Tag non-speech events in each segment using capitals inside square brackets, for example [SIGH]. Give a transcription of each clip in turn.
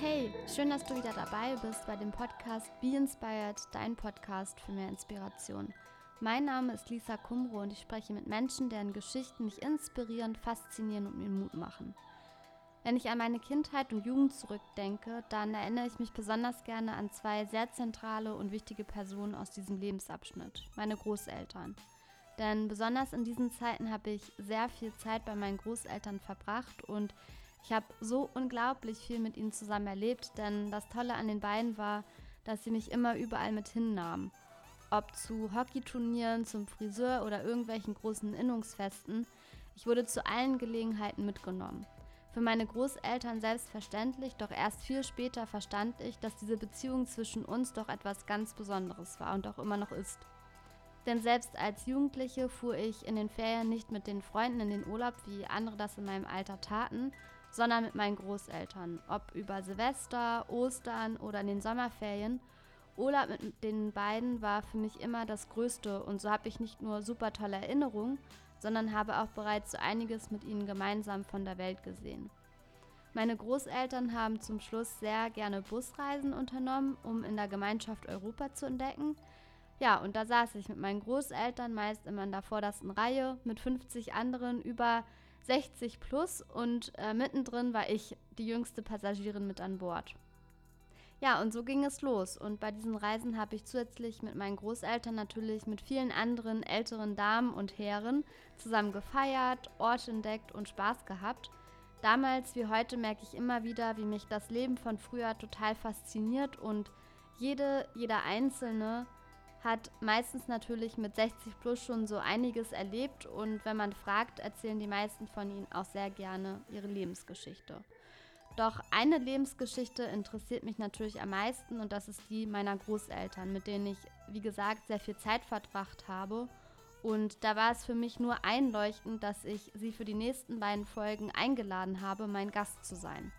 Hey, schön, dass du wieder dabei bist bei dem Podcast Be Inspired, dein Podcast für mehr Inspiration. Mein Name ist Lisa Kumro und ich spreche mit Menschen, deren Geschichten mich inspirieren, faszinieren und mir Mut machen. Wenn ich an meine Kindheit und Jugend zurückdenke, dann erinnere ich mich besonders gerne an zwei sehr zentrale und wichtige Personen aus diesem Lebensabschnitt, meine Großeltern. Denn besonders in diesen Zeiten habe ich sehr viel Zeit bei meinen Großeltern verbracht und ich habe so unglaublich viel mit ihnen zusammen erlebt, denn das Tolle an den beiden war, dass sie mich immer überall mit hinnahmen. Ob zu Hockeyturnieren, zum Friseur oder irgendwelchen großen Innungsfesten, ich wurde zu allen Gelegenheiten mitgenommen. Für meine Großeltern selbstverständlich, doch erst viel später verstand ich, dass diese Beziehung zwischen uns doch etwas ganz Besonderes war und auch immer noch ist. Denn selbst als Jugendliche fuhr ich in den Ferien nicht mit den Freunden in den Urlaub, wie andere das in meinem Alter taten, sondern mit meinen Großeltern. Ob über Silvester, Ostern oder in den Sommerferien. Urlaub mit den beiden war für mich immer das Größte und so habe ich nicht nur super tolle Erinnerungen, sondern habe auch bereits so einiges mit ihnen gemeinsam von der Welt gesehen. Meine Großeltern haben zum Schluss sehr gerne Busreisen unternommen, um in der Gemeinschaft Europa zu entdecken. Ja, und da saß ich mit meinen Großeltern meist immer in der vordersten Reihe mit 50 anderen über 60 plus und äh, mittendrin war ich die jüngste Passagierin mit an Bord. Ja, und so ging es los. Und bei diesen Reisen habe ich zusätzlich mit meinen Großeltern natürlich mit vielen anderen älteren Damen und Herren zusammen gefeiert, Orte entdeckt und Spaß gehabt. Damals wie heute merke ich immer wieder, wie mich das Leben von früher total fasziniert und jede, jeder Einzelne hat meistens natürlich mit 60 plus schon so einiges erlebt und wenn man fragt, erzählen die meisten von ihnen auch sehr gerne ihre Lebensgeschichte. Doch eine Lebensgeschichte interessiert mich natürlich am meisten und das ist die meiner Großeltern, mit denen ich, wie gesagt, sehr viel Zeit verbracht habe. Und da war es für mich nur einleuchtend, dass ich sie für die nächsten beiden Folgen eingeladen habe, mein Gast zu sein.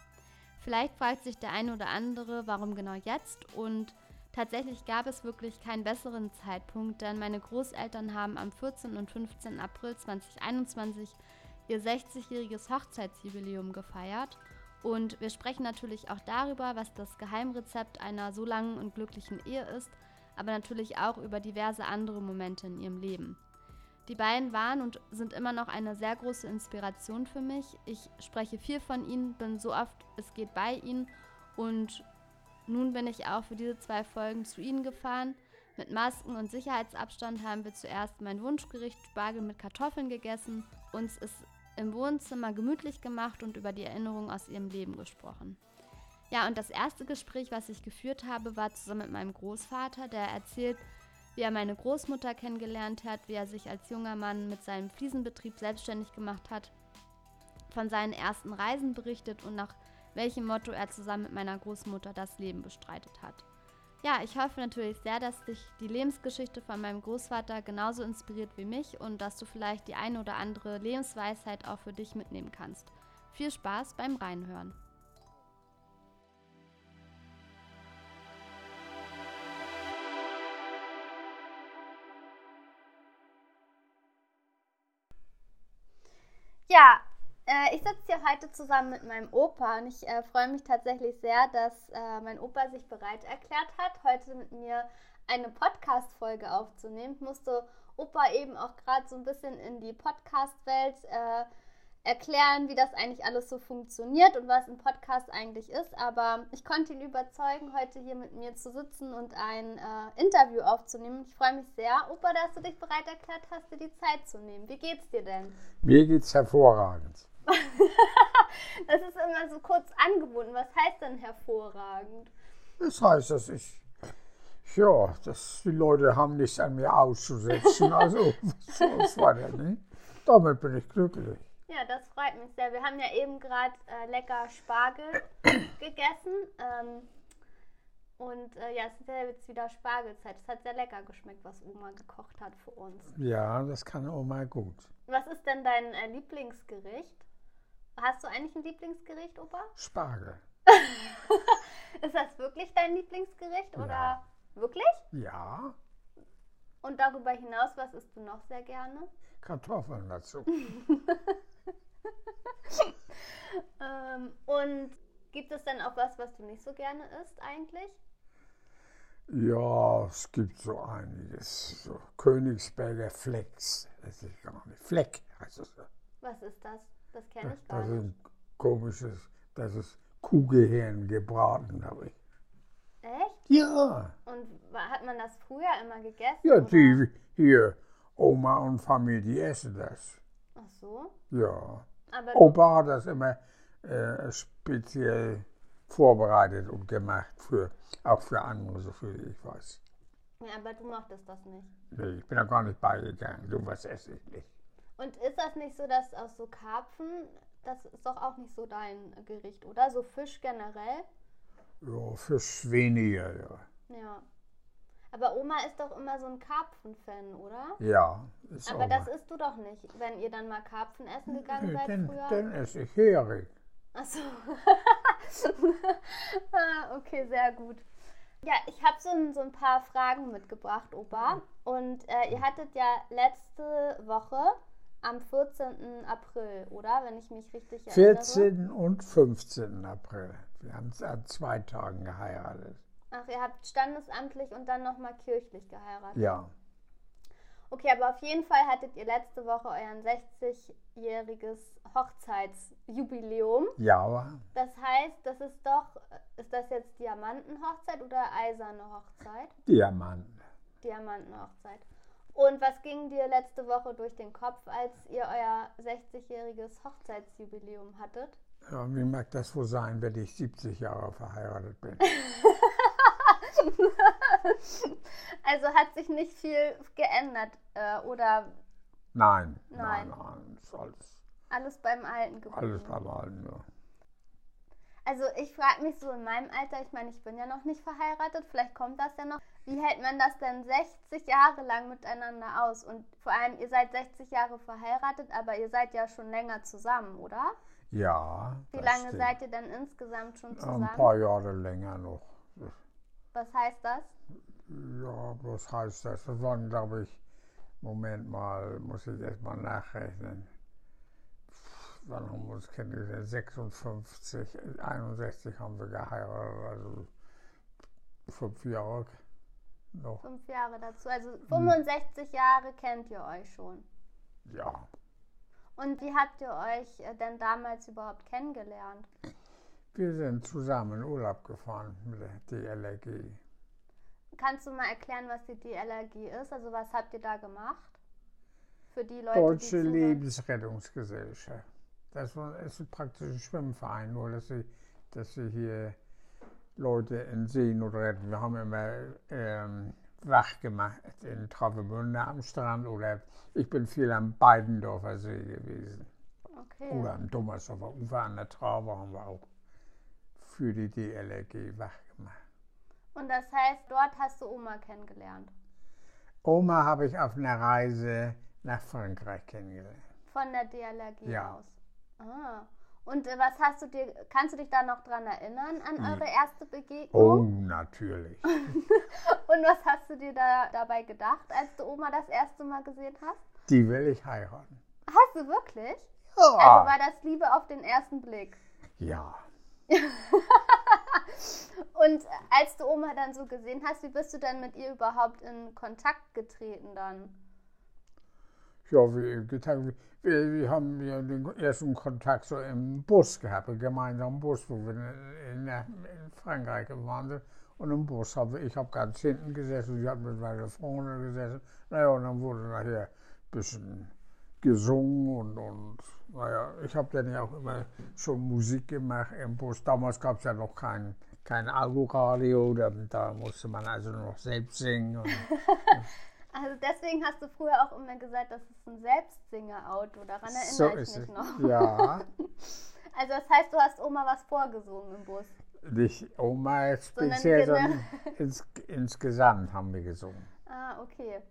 Vielleicht fragt sich der eine oder andere, warum genau jetzt und Tatsächlich gab es wirklich keinen besseren Zeitpunkt, denn meine Großeltern haben am 14. und 15. April 2021 ihr 60-jähriges Hochzeitsjubiläum gefeiert. Und wir sprechen natürlich auch darüber, was das Geheimrezept einer so langen und glücklichen Ehe ist, aber natürlich auch über diverse andere Momente in ihrem Leben. Die beiden waren und sind immer noch eine sehr große Inspiration für mich. Ich spreche viel von ihnen, bin so oft es geht bei ihnen und nun bin ich auch für diese zwei Folgen zu Ihnen gefahren. Mit Masken und Sicherheitsabstand haben wir zuerst mein Wunschgericht Spargel mit Kartoffeln gegessen, uns ist im Wohnzimmer gemütlich gemacht und über die Erinnerungen aus ihrem Leben gesprochen. Ja, und das erste Gespräch, was ich geführt habe, war zusammen mit meinem Großvater, der erzählt, wie er meine Großmutter kennengelernt hat, wie er sich als junger Mann mit seinem Fliesenbetrieb selbstständig gemacht hat, von seinen ersten Reisen berichtet und nach welchem Motto er zusammen mit meiner Großmutter das Leben bestreitet hat. Ja, ich hoffe natürlich sehr, dass dich die Lebensgeschichte von meinem Großvater genauso inspiriert wie mich und dass du vielleicht die eine oder andere Lebensweisheit auch für dich mitnehmen kannst. Viel Spaß beim Reinhören. Ja, äh, ich sitze hier heute zusammen mit meinem Opa und ich äh, freue mich tatsächlich sehr, dass äh, mein Opa sich bereit erklärt hat, heute mit mir eine Podcast-Folge aufzunehmen. Ich musste Opa eben auch gerade so ein bisschen in die Podcast-Welt äh, erklären, wie das eigentlich alles so funktioniert und was ein Podcast eigentlich ist. Aber ich konnte ihn überzeugen, heute hier mit mir zu sitzen und ein äh, Interview aufzunehmen. Ich freue mich sehr, Opa, dass du dich bereit erklärt hast, dir die Zeit zu nehmen. Wie geht's dir denn? Mir geht's hervorragend. [LAUGHS] das ist immer so kurz angebunden. Was heißt denn hervorragend? Das heißt, dass ich, ja, dass die Leute haben nichts an mir auszusetzen. [LAUGHS] Also, was war denn, ne? Damit bin ich glücklich. Ja, das freut mich sehr. Wir haben ja eben gerade äh, lecker Spargel [CLEARS THROAT] gegessen. Ähm, und äh, ja, es ist ja jetzt wieder Spargelzeit. Es hat sehr lecker geschmeckt, was Oma gekocht hat für uns. Ja, das kann Oma gut. Was ist denn dein äh, Lieblingsgericht? Hast du eigentlich ein Lieblingsgericht, Opa? Spargel. [LAUGHS] ist das wirklich dein Lieblingsgericht oder Ja. wirklich? Ja, Und darüber hinaus, was isst du noch sehr gerne? Kartoffeln dazu. [LAUGHS] Ähm, und Gibt es denn auch was, was du nicht so gerne isst eigentlich? Ja, es gibt so einiges. So Königsberger Flecks. Das ist gar nicht. Fleck heißt es. Was ist das? Das kenne ich gar Das ist nicht. ein komisches, das ist Kuhgehirn gebraten, habe ich. Echt? Ja, Und hat man das früher immer gegessen? ja, die hier, Oma und Familie, die essen das. Ach so. Ja. Aber Opa hat das immer äh, speziell vorbereitet und gemacht, für, auch für andere, so viel ich weiß. Ja, aber du mochtest das nicht. Nee, ich bin da gar nicht beigegangen, so was esse ich nicht. Und ist das nicht so, dass aus so Karpfen, das ist doch auch nicht so dein Gericht, oder? So Fisch generell? Ja, Fisch weniger, ja. Ja. Aber Oma ist doch immer so ein Karpfen-Fan, oder? Ja, ist Aber auch das isst du doch nicht, wenn ihr dann mal Karpfen essen gegangen Nee, seid dann, früher. dann esse ich Hering. Achso. [LAUGHS] ah, okay, sehr gut. Ja, ich habe so, ein- so ein paar Fragen mitgebracht, Opa. Und äh, ihr hattet ja letzte Woche am 14. April, oder? Wenn ich mich richtig erinnere. 14. und 15. April. Wir haben es an zwei Tagen geheiratet. Ach, ihr habt standesamtlich und dann nochmal kirchlich geheiratet. Ja, Okay, aber auf jeden Fall hattet ihr letzte Woche euren 60-jähriges Hochzeitsjubiläum. ja, Das heißt, das ist doch, ist das jetzt Diamantenhochzeit oder eiserne Hochzeit? Diamanten. Diamantenhochzeit. Und was ging dir letzte Woche durch den Kopf, als ihr euer 60-jähriges Hochzeitsjubiläum hattet? Ja, wie mag das wohl sein, wenn ich 70 Jahre verheiratet bin? [LAUGHS] Also hat sich nicht viel geändert äh, oder Nein, Nein. nein, nein, ist alles, alles beim Alten geblieben? alles beim Alten. Ja. Also ich frage mich so in meinem Alter, ich meine, ich bin ja noch nicht verheiratet, vielleicht kommt das ja noch. Wie hält man das denn 60 Jahre lang miteinander aus? Und vor allem, ihr seid 60 Jahre verheiratet, aber ihr seid ja schon länger zusammen, oder? Ja. Wie lange stimmt. seid ihr denn insgesamt schon Ein zusammen? paar Jahre länger noch. Was heißt das? Ja, was heißt das? Das waren, glaube ich, Moment mal, muss ich erst mal nachrechnen. Wann haben wir uns kennengelernt? 56, 61 haben wir geheiratet, also fünf Jahre noch. Fünf Jahre dazu. Also 65 Jahre kennt ihr euch schon. Ja, Und wie habt ihr euch äh, denn damals überhaupt kennengelernt? wir sind zusammen in Urlaub gefahren mit der DLRG. Kannst du mal erklären, was die DLRG ist? Also was habt ihr da gemacht? Für die Leute, Deutsche die. Lebensrettungsgesellschaft. Das ist praktisch ein Schwimmverein, nur dass sie, dass sie hier Leute in Seenot retten. Wir haben immer ähm, wach gemacht in Travemünde am Strand oder ich bin viel am Beidendorfer See gewesen. Okay. Oder am Dummersdorfer Ufer an der Trave haben wir auch für die DLRG wach gemacht. Und das heißt, dort hast du Oma kennengelernt. Oma habe ich auf einer Reise nach Frankreich kennengelernt. Von der DLRG Ja. aus. Ah. Und äh, was hast du dir, kannst du dich da noch dran erinnern an eure erste Begegnung? Oh, natürlich. [LAUGHS] Und was hast du dir da dabei gedacht, als du Oma das erste Mal gesehen hast? Die will ich heiraten. Hast du wirklich? Ja. Also war das Liebe auf den ersten Blick. Ja, [LAUGHS] Und äh, als du Oma dann so gesehen hast, wie bist du dann mit ihr überhaupt in Kontakt getreten dann? Ja wir, getan- wir, wir haben ja den ersten Kontakt so im Bus gehabt, im gemeinsamen Bus, wo wir in, in, Frankreich waren. Und im Bus habe ich hab ganz hinten gesessen, sie hat mit meiner Freundin gesessen. Naja, und dann wurde nachher ein bisschen gesungen und, und naja, ich habe dann ja auch immer schon Musik gemacht im Bus. Damals gab es ja noch kein, kein Autoradio, da, da musste man also noch selbst singen. Und, [LAUGHS] Also deswegen hast du früher auch immer gesagt, das ist ein Selbstsinger-Auto. Daran erinnere so ich ist mich es. noch. Ja. [LAUGHS] Also das heißt, du hast Oma was vorgesungen im Bus. Nicht Oma Sondern speziell, genau- sondern ins, insgesamt haben wir gesungen. Ah, okay.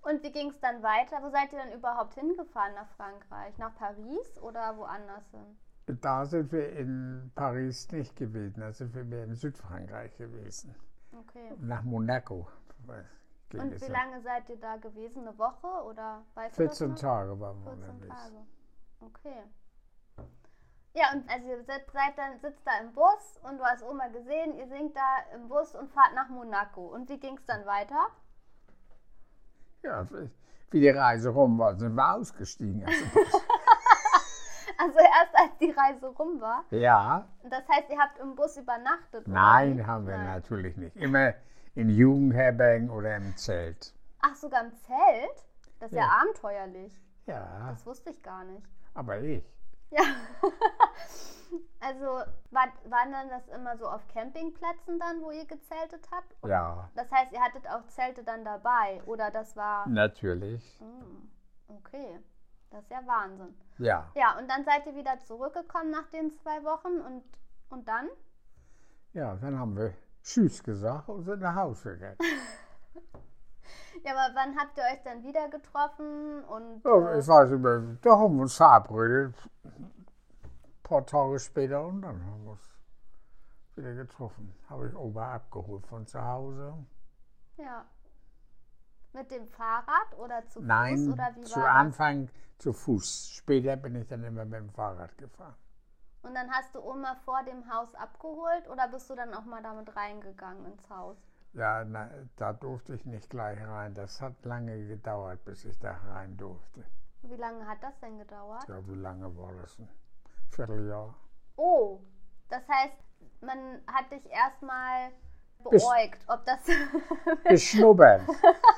Und wie ging es dann weiter? Wo seid ihr dann überhaupt hingefahren nach Frankreich? Nach Paris oder woanders hin? Da sind wir in Paris nicht gewesen, da sind wir mehr in Südfrankreich gewesen. Okay. Nach Monaco. Ging Und wie ja. lange seid ihr da gewesen? Eine Woche oder weißt du 14 das noch? Tage waren wir 14 unterwegs. Tage. Okay. Ja, und also ihr seid, seid dann, sitzt da im Bus und du hast Oma gesehen, ihr singt da im Bus und fahrt nach Monaco. Und wie ging es dann weiter? Ja, wie die Reise rum war, sind wir ausgestiegen. aus dem Bus. Also erst als die Reise rum war. ja, Das heißt, ihr habt im Bus übernachtet? nein, wie? haben wir Nein. natürlich nicht. Immer in Jugendherbergen oder im Zelt. Ach, sogar im Zelt? Das ist ja, Ja. abenteuerlich. Ja, Das wusste ich gar nicht. aber ich. Ja. [LAUGHS] also war, waren dann das immer so auf Campingplätzen dann, wo ihr gezeltet habt? Ja, Das heißt, ihr hattet auch Zelte dann dabei oder das war. natürlich. Hm, okay, das ist ja Wahnsinn. Ja, Ja, und dann seid ihr wieder zurückgekommen nach den zwei Wochen und, und dann? ja, dann haben wir Tschüss gesagt und sind nach Hause gegangen. [LAUGHS] Ja, aber wann habt ihr euch dann wieder getroffen und. Ja, äh, ich weiß nicht mehr, da haben wir uns verabredet. Ein paar Tage später und dann haben wir uns wieder getroffen. Habe ich Opa abgeholt von zu Hause. ja. Mit dem Fahrrad oder zu Fuß Nein, oder wie zu war das? Anfang zu Fuß. Später bin ich dann immer mit dem Fahrrad gefahren. Und dann hast du Oma vor dem Haus abgeholt oder bist du dann auch mal damit reingegangen ins Haus? Ja, na, da durfte ich nicht gleich rein. Das hat lange gedauert, bis ich da rein durfte. Wie lange hat das denn gedauert? Ja, wie lange war das? Ein Vierteljahr. Oh, das heißt, man hat dich erstmal beäugt, ob das, [LAUGHS] Geschnuppert.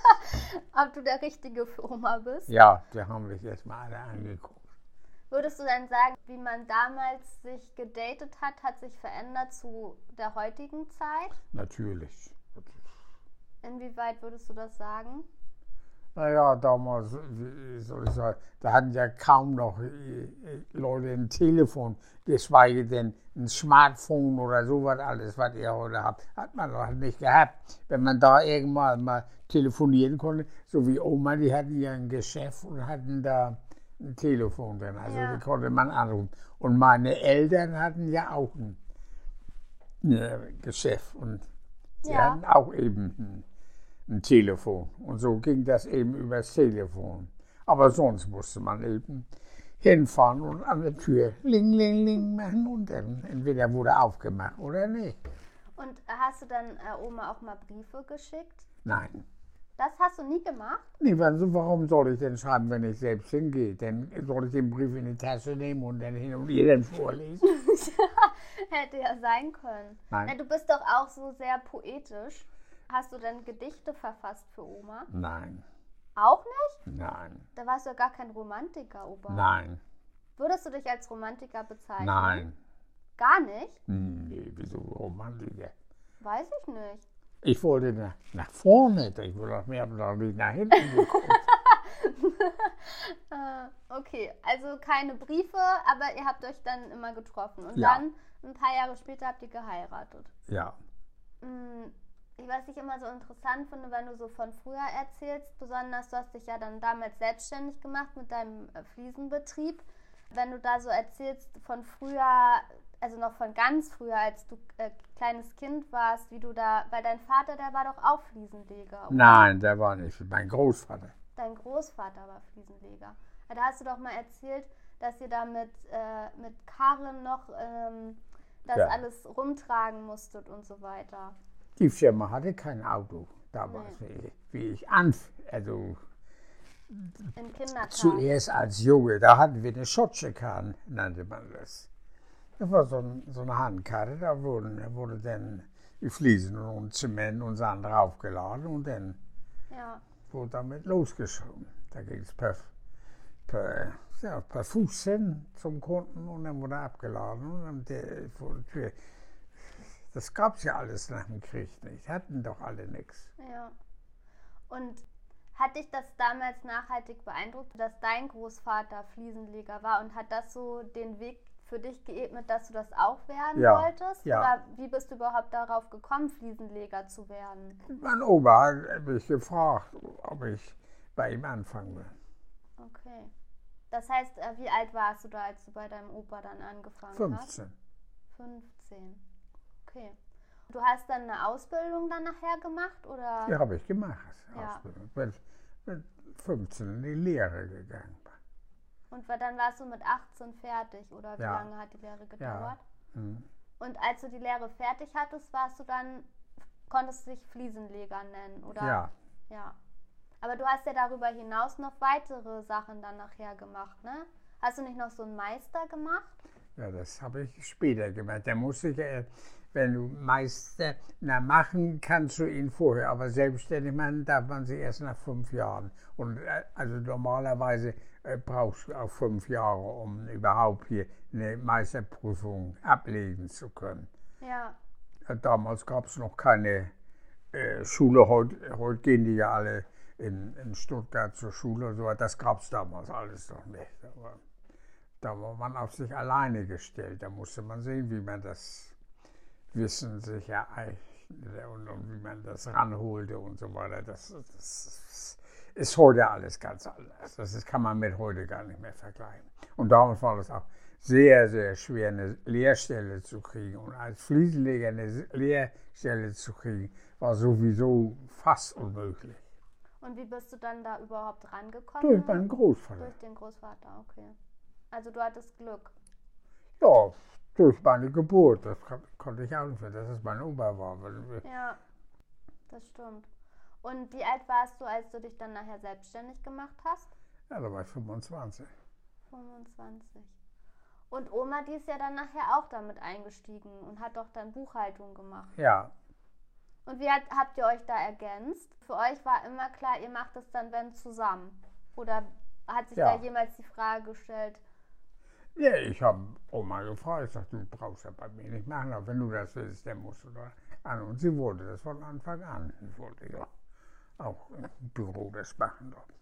[LAUGHS] ob du der Richtige für Oma bist. ja, die haben mich erstmal alle angeguckt. Würdest du dann sagen, wie man damals sich gedatet hat, hat sich verändert zu der heutigen Zeit? Natürlich. Inwieweit würdest du das sagen? Naja, damals, wie soll ich sagen, da hatten ja kaum noch äh, Leute ein Telefon, geschweige denn ein Smartphone oder sowas alles, was ihr heute habt, hat man doch nicht gehabt. Wenn man da irgendwann mal telefonieren konnte, so wie Oma, die hatten ja ein Geschäft und hatten da ein Telefon drin, also Ja. die konnte man anrufen. Und meine Eltern hatten ja auch ein, ein Geschäft und die Ja. hatten auch eben ein, ein Telefon. Und so ging das eben übers Telefon. Aber sonst musste man eben hinfahren und an der Tür ling, ling, ling machen und dann entweder wurde aufgemacht oder nicht. Und hast du dann äh, Oma auch mal Briefe geschickt? Nein. Das hast du nie gemacht? Nee, also warum soll ich denn schreiben, wenn ich selbst hingehe? Dann soll ich den Brief in die Tasche nehmen und dann hin und ihr dann vorlesen. [LAUGHS] Hätte ja sein können. Nein. Na, du bist doch auch so sehr poetisch. Hast du denn Gedichte verfasst für Oma? Nein, Auch nicht? nein, Da warst du ja gar kein Romantiker, Opa. nein, Würdest du dich als Romantiker bezeichnen? nein. Gar nicht? Nee, wieso Romantiker? Weiß ich nicht. Ich wollte nach, nach vorne, ich wollte doch mehr noch nicht nach hinten geguckt. Äh, [LAUGHS] okay, also keine Briefe, aber ihr habt euch dann immer getroffen. Und Ja. dann, ein paar Jahre später, habt ihr geheiratet. Ja, Mm, Ich was ich immer so interessant finde, wenn du so von früher erzählst, besonders du hast dich ja dann damals selbstständig gemacht mit deinem äh, Fliesenbetrieb. Wenn du da so erzählst von früher, also noch von ganz früher, als du äh, kleines Kind warst, wie du da, weil dein Vater, der war doch auch Fliesenleger. oder? nein, der war nicht mein Großvater. Dein Großvater war Fliesenleger. Da hast du doch mal erzählt, dass ihr da mit, äh, mit Karren noch ähm, das Ja. alles rumtragen musstet und so weiter. Die Firma hatte kein Auto damals, wie, wie ich anf, also zuerst als Junge, da hatten wir eine Schotschekahn, nannte man das. Das war so, ein, so eine Handkarte, da wurden, wurde dann die Fliesen und Zement und Sand draufgeladen und dann Ja. wurde damit losgeschoben. Da ging es per, per, ja, per Fuß hin zum Kunden und dann wurde abgeladen und dann der, vor der Tür. Das gab es ja alles nach dem Krieg nicht, hatten doch alle nichts. Ja. Und hat dich das damals nachhaltig beeindruckt, dass dein Großvater Fliesenleger war und hat das so den Weg für dich geebnet, dass du das auch werden Ja, wolltest? ja. Oder wie bist du überhaupt darauf gekommen, Fliesenleger zu werden? Mein Opa hat mich gefragt, ob ich bei ihm anfangen will. Okay. Das heißt, äh, wie alt warst du da, als du bei deinem Opa dann angefangen hast? 15. 15. Okay. Du hast dann eine Ausbildung dann nachher gemacht oder? Die habe ich gemacht. Ja. Ausbildung. Bin mit 15 in die Lehre gegangen. Und dann warst du mit 18 fertig, oder wie Ja. lange hat die Lehre gedauert? Hm. Und als du die Lehre fertig hattest, warst du dann, konntest du dich Fliesenleger nennen, oder? Ja, Ja. Aber du hast ja darüber hinaus noch weitere Sachen dann nachher gemacht, ne? Hast du nicht noch so einen Meister gemacht? ja, das habe ich später gemacht. Der muss ich, wenn du Meister, na machen kannst du ihn vorher, aber selbstständig machen darf man sie erst nach fünf Jahren. Und äh, also normalerweise brauchst du auch fünf Jahre, um überhaupt hier eine Meisterprüfung ablegen zu können. Ja. Äh, Damals gab es noch keine äh, Schule, heute, heute gehen die ja alle in, in Stuttgart zur Schule und so, weiter. das gab es damals alles noch nicht. Aber da war man auf sich alleine gestellt, da musste man sehen, wie man das Wissen sich ereignete und, und wie man das ranholte und so weiter. Das, das ist heute alles ganz anders. Das ist, kann man mit heute gar nicht mehr vergleichen. Und damals war es auch sehr, sehr schwer, eine Lehrstelle zu kriegen. Und als Fliesenleger eine Lehrstelle zu kriegen, war sowieso fast unmöglich. Und wie bist du dann da überhaupt rangekommen? Durch meinen Großvater. Durch den Großvater, okay. Also du hattest Glück. Ja, durch meine Geburt. Das kon- konnte ich auch nicht, dass es mein Opa war. Ja, das stimmt. Und wie alt warst du, als du dich dann nachher selbstständig gemacht hast? Ja, da war ich 25. 25. Und Oma, die ist ja dann nachher auch damit eingestiegen und hat doch dann Buchhaltung gemacht. Ja, Und wie hat, habt ihr euch da ergänzt? Für euch war immer klar, ihr macht es dann, wenn zusammen. Oder hat sich Ja. da jemals die Frage gestellt? Ja, ich habe Oma gefragt, ich sagte, du brauchst ja bei mir nicht machen, aber wenn du das willst, dann musst du da an. Und sie wollte das von Anfang an. Sie wollte ja auch im Büro das machen dort.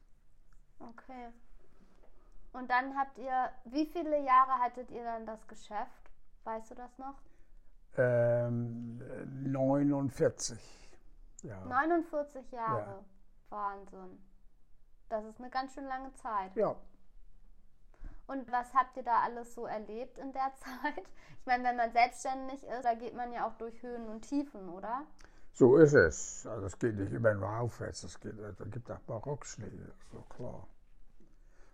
Okay. Und dann habt ihr, wie viele Jahre hattet ihr dann das Geschäft? Weißt du das noch? Ähm, 49. Ja. 49 Jahre. Wahnsinn. Das ist eine ganz schön lange Zeit. ja, Und was habt ihr da alles so erlebt in der [LAUGHS] Zeit? Ich meine, wenn man selbstständig ist, da geht man ja auch durch Höhen und Tiefen, oder? So ist es. Also es geht nicht immer nur aufwärts, es geht, da gibt auch Barockschläge, so klar.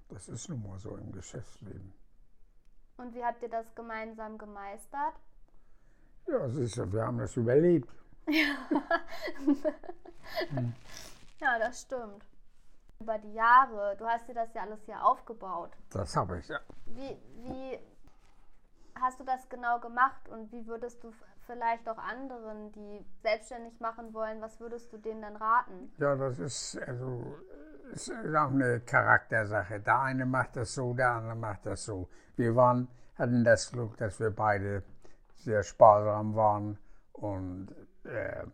Das ist nun mal so im Geschäftsleben. Und wie habt ihr das gemeinsam gemeistert? Ja, siehst du, wir haben das überlebt. [LAUGHS] Ja, das stimmt. Über die Jahre, du hast dir das ja alles hier aufgebaut. Das habe ich, ja. Wie, wie hast du das genau gemacht und wie würdest du vielleicht auch anderen, die selbstständig machen wollen, was würdest du denen dann raten? Ja, das ist also ist auch eine Charaktersache. Der eine macht das so, der andere macht das so. Wir waren, hatten das Glück, dass wir beide sehr sparsam waren und äh,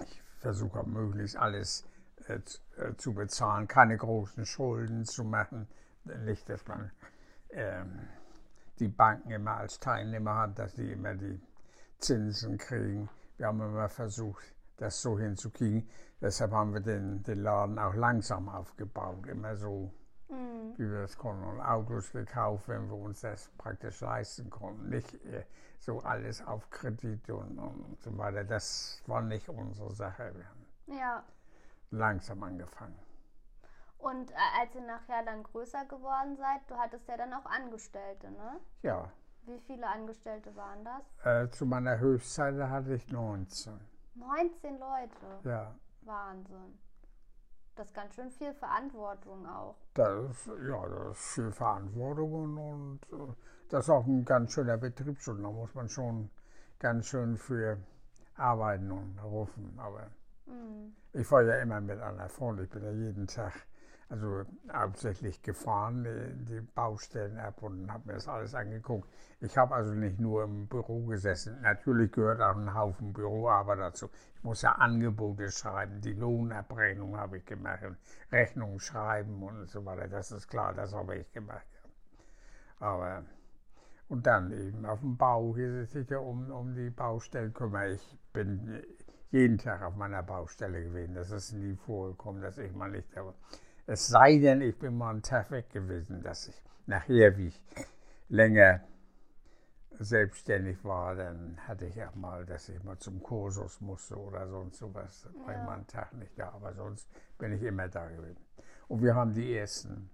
ich versuche möglichst alles äh, zu- äh, zu bezahlen, keine großen Schulden zu machen. Nicht, dass man ähm, die Banken immer als Teilnehmer hat, dass die immer die Zinsen kriegen. Wir haben immer versucht, das so hinzukriegen. Deshalb haben wir den, den Laden auch langsam aufgebaut, immer so, Mhm. wie wir das konnten. Und Autos gekauft, wenn wir uns das praktisch leisten konnten. Nicht äh, so alles auf Kredit und, und so weiter. Das war nicht unsere Sache. Wir haben Ja. langsam angefangen. Und äh, als ihr nachher dann größer geworden seid, du hattest ja dann auch Angestellte, ne? Ja, Wie viele Angestellte waren das? äh, zu meiner Höchstzeit hatte ich 19. 19 Leute. Ja, Wahnsinn. Das ist ganz schön viel Verantwortung auch. das ist, ja, das ist viel Verantwortung und, und äh, das ist auch ein ganz schöner Betriebsschutz. Da muss man schon ganz schön für arbeiten und rufen. Aber Mhm. ich war ja immer mit einer Freundin. Ich bin ja jeden Tag, also hauptsächlich gefahren, die, Baustellen ab und habe mir das alles angeguckt. Ich habe also nicht nur im Büro gesessen. Natürlich gehört auch ein Haufen Büroarbeit dazu. Ich muss ja Angebote schreiben, die Lohnabrechnung habe ich gemacht, Rechnungen schreiben und so weiter. Das ist klar, das habe ich gemacht. Aber und dann eben auf dem Bau, hier sitze ich ja um, um die Baustellen kümmere. Ich bin jeden Tag auf meiner Baustelle gewesen. Das ist nie vorgekommen, dass ich mal nicht da war. Es sei denn, ich bin mal einen Tag weg gewesen, dass ich nachher, wie ich länger selbstständig war, dann hatte ich auch mal, dass ich mal zum Kursus musste oder sonst sowas. Da war ich Ja. mal einen Tag nicht da, aber sonst bin ich immer da gewesen. Und wir haben die ersten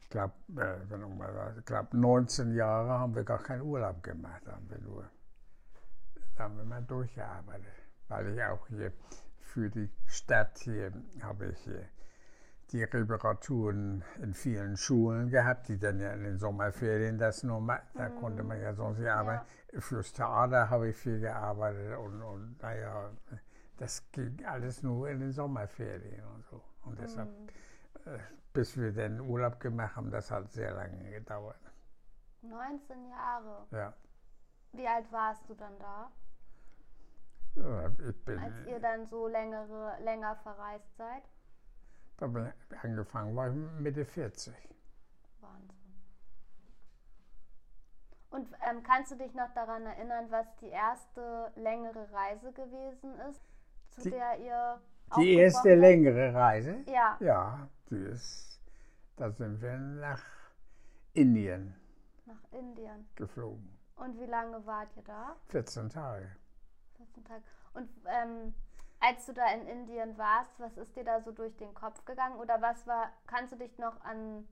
ich glaube, äh, glaub 19 Jahre haben wir gar keinen Urlaub gemacht, haben wir nur, da haben wir mal durchgearbeitet, weil ich auch hier für die Stadt hier habe ich hier die Reparaturen in vielen Schulen gehabt, die dann ja in den Sommerferien das nur machen. Da mhm. konnte man ja sonst nicht arbeiten. Ja. Fürs Theater habe ich viel gearbeitet und, und naja, das ging alles nur in den Sommerferien und so. Und deshalb, äh, bis wir den Urlaub gemacht haben, das hat sehr lange gedauert. 19 Jahre? Ja. Wie alt warst du dann da? Ja, ich bin, Als ihr dann so längere, länger verreist seid? Da angefangen, war ich Mitte 40. Wahnsinn. Und ähm, kannst du dich noch daran erinnern, was die erste längere Reise gewesen ist, zu die, der ihr Die erste habt? längere Reise? Ja. Ja, die ist, da sind wir nach Indien. Nach Indien. Geflogen. Und wie lange wart ihr da? 14 Tage. 14 Tage. Und ähm, als du da in Indien warst, was ist dir da so durch den Kopf gegangen? Oder was war, kannst du dich noch an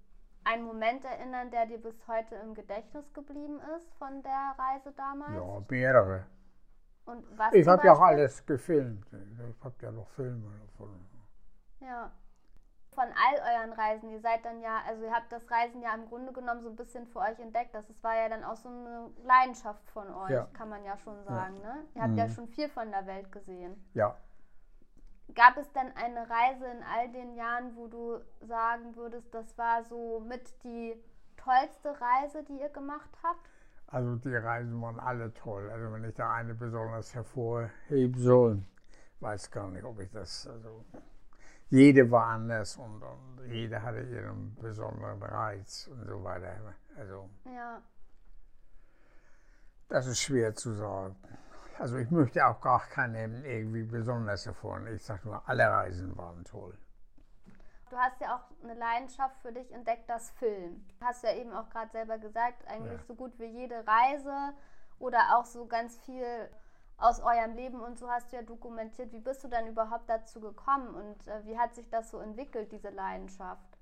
einen Moment erinnern, der dir bis heute im Gedächtnis geblieben ist von der Reise damals? Ja, mehrere. Und was ich habe ja auch alles gefilmt. Ich habe ja noch Filme davon. Ja. Von all euren Reisen, ihr seid dann ja, also ihr habt das Reisen ja im Grunde genommen so ein bisschen für euch entdeckt. Das war ja dann auch so eine Leidenschaft von euch, ja. kann man ja schon sagen. Ja. Ne? Ihr habt mhm. ja schon viel von der Welt gesehen. Ja. Gab es denn eine Reise in all den Jahren, wo du sagen würdest, das war so mit die tollste Reise, die ihr gemacht habt? Also die Reisen waren alle toll. Also wenn ich da eine besonders hervorheben soll, weiß gar nicht, ob ich das. Also jede war anders und, und jede hatte ihren besonderen Reiz und so weiter. Also ja. das ist schwer zu sagen. Also ich möchte auch gar keine irgendwie besonders davon. Ich sage nur, alle Reisen waren toll. Du hast ja auch eine Leidenschaft für dich entdeckt, das Film. Du hast ja eben auch gerade selber gesagt, eigentlich ja. so gut wie jede Reise oder auch so ganz viel aus eurem Leben und so hast du ja dokumentiert. Wie bist du dann überhaupt dazu gekommen und äh, wie hat sich das so entwickelt, diese Leidenschaft?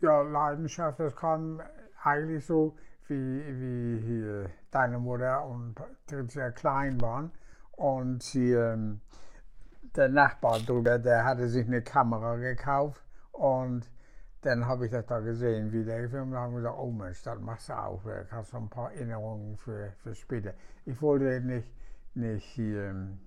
Ja, Leidenschaft, das kam eigentlich so, wie, wie hier deine Mutter und sehr klein waren. Und sie, ähm, der Nachbar drüber, der hatte sich eine Kamera gekauft und dann habe ich das da gesehen, wie der gefilmt hat und gesagt, oh Mensch, das machst du auch, du hast so ein paar Erinnerungen für, für später. Ich wollte nicht, nicht hier ähm,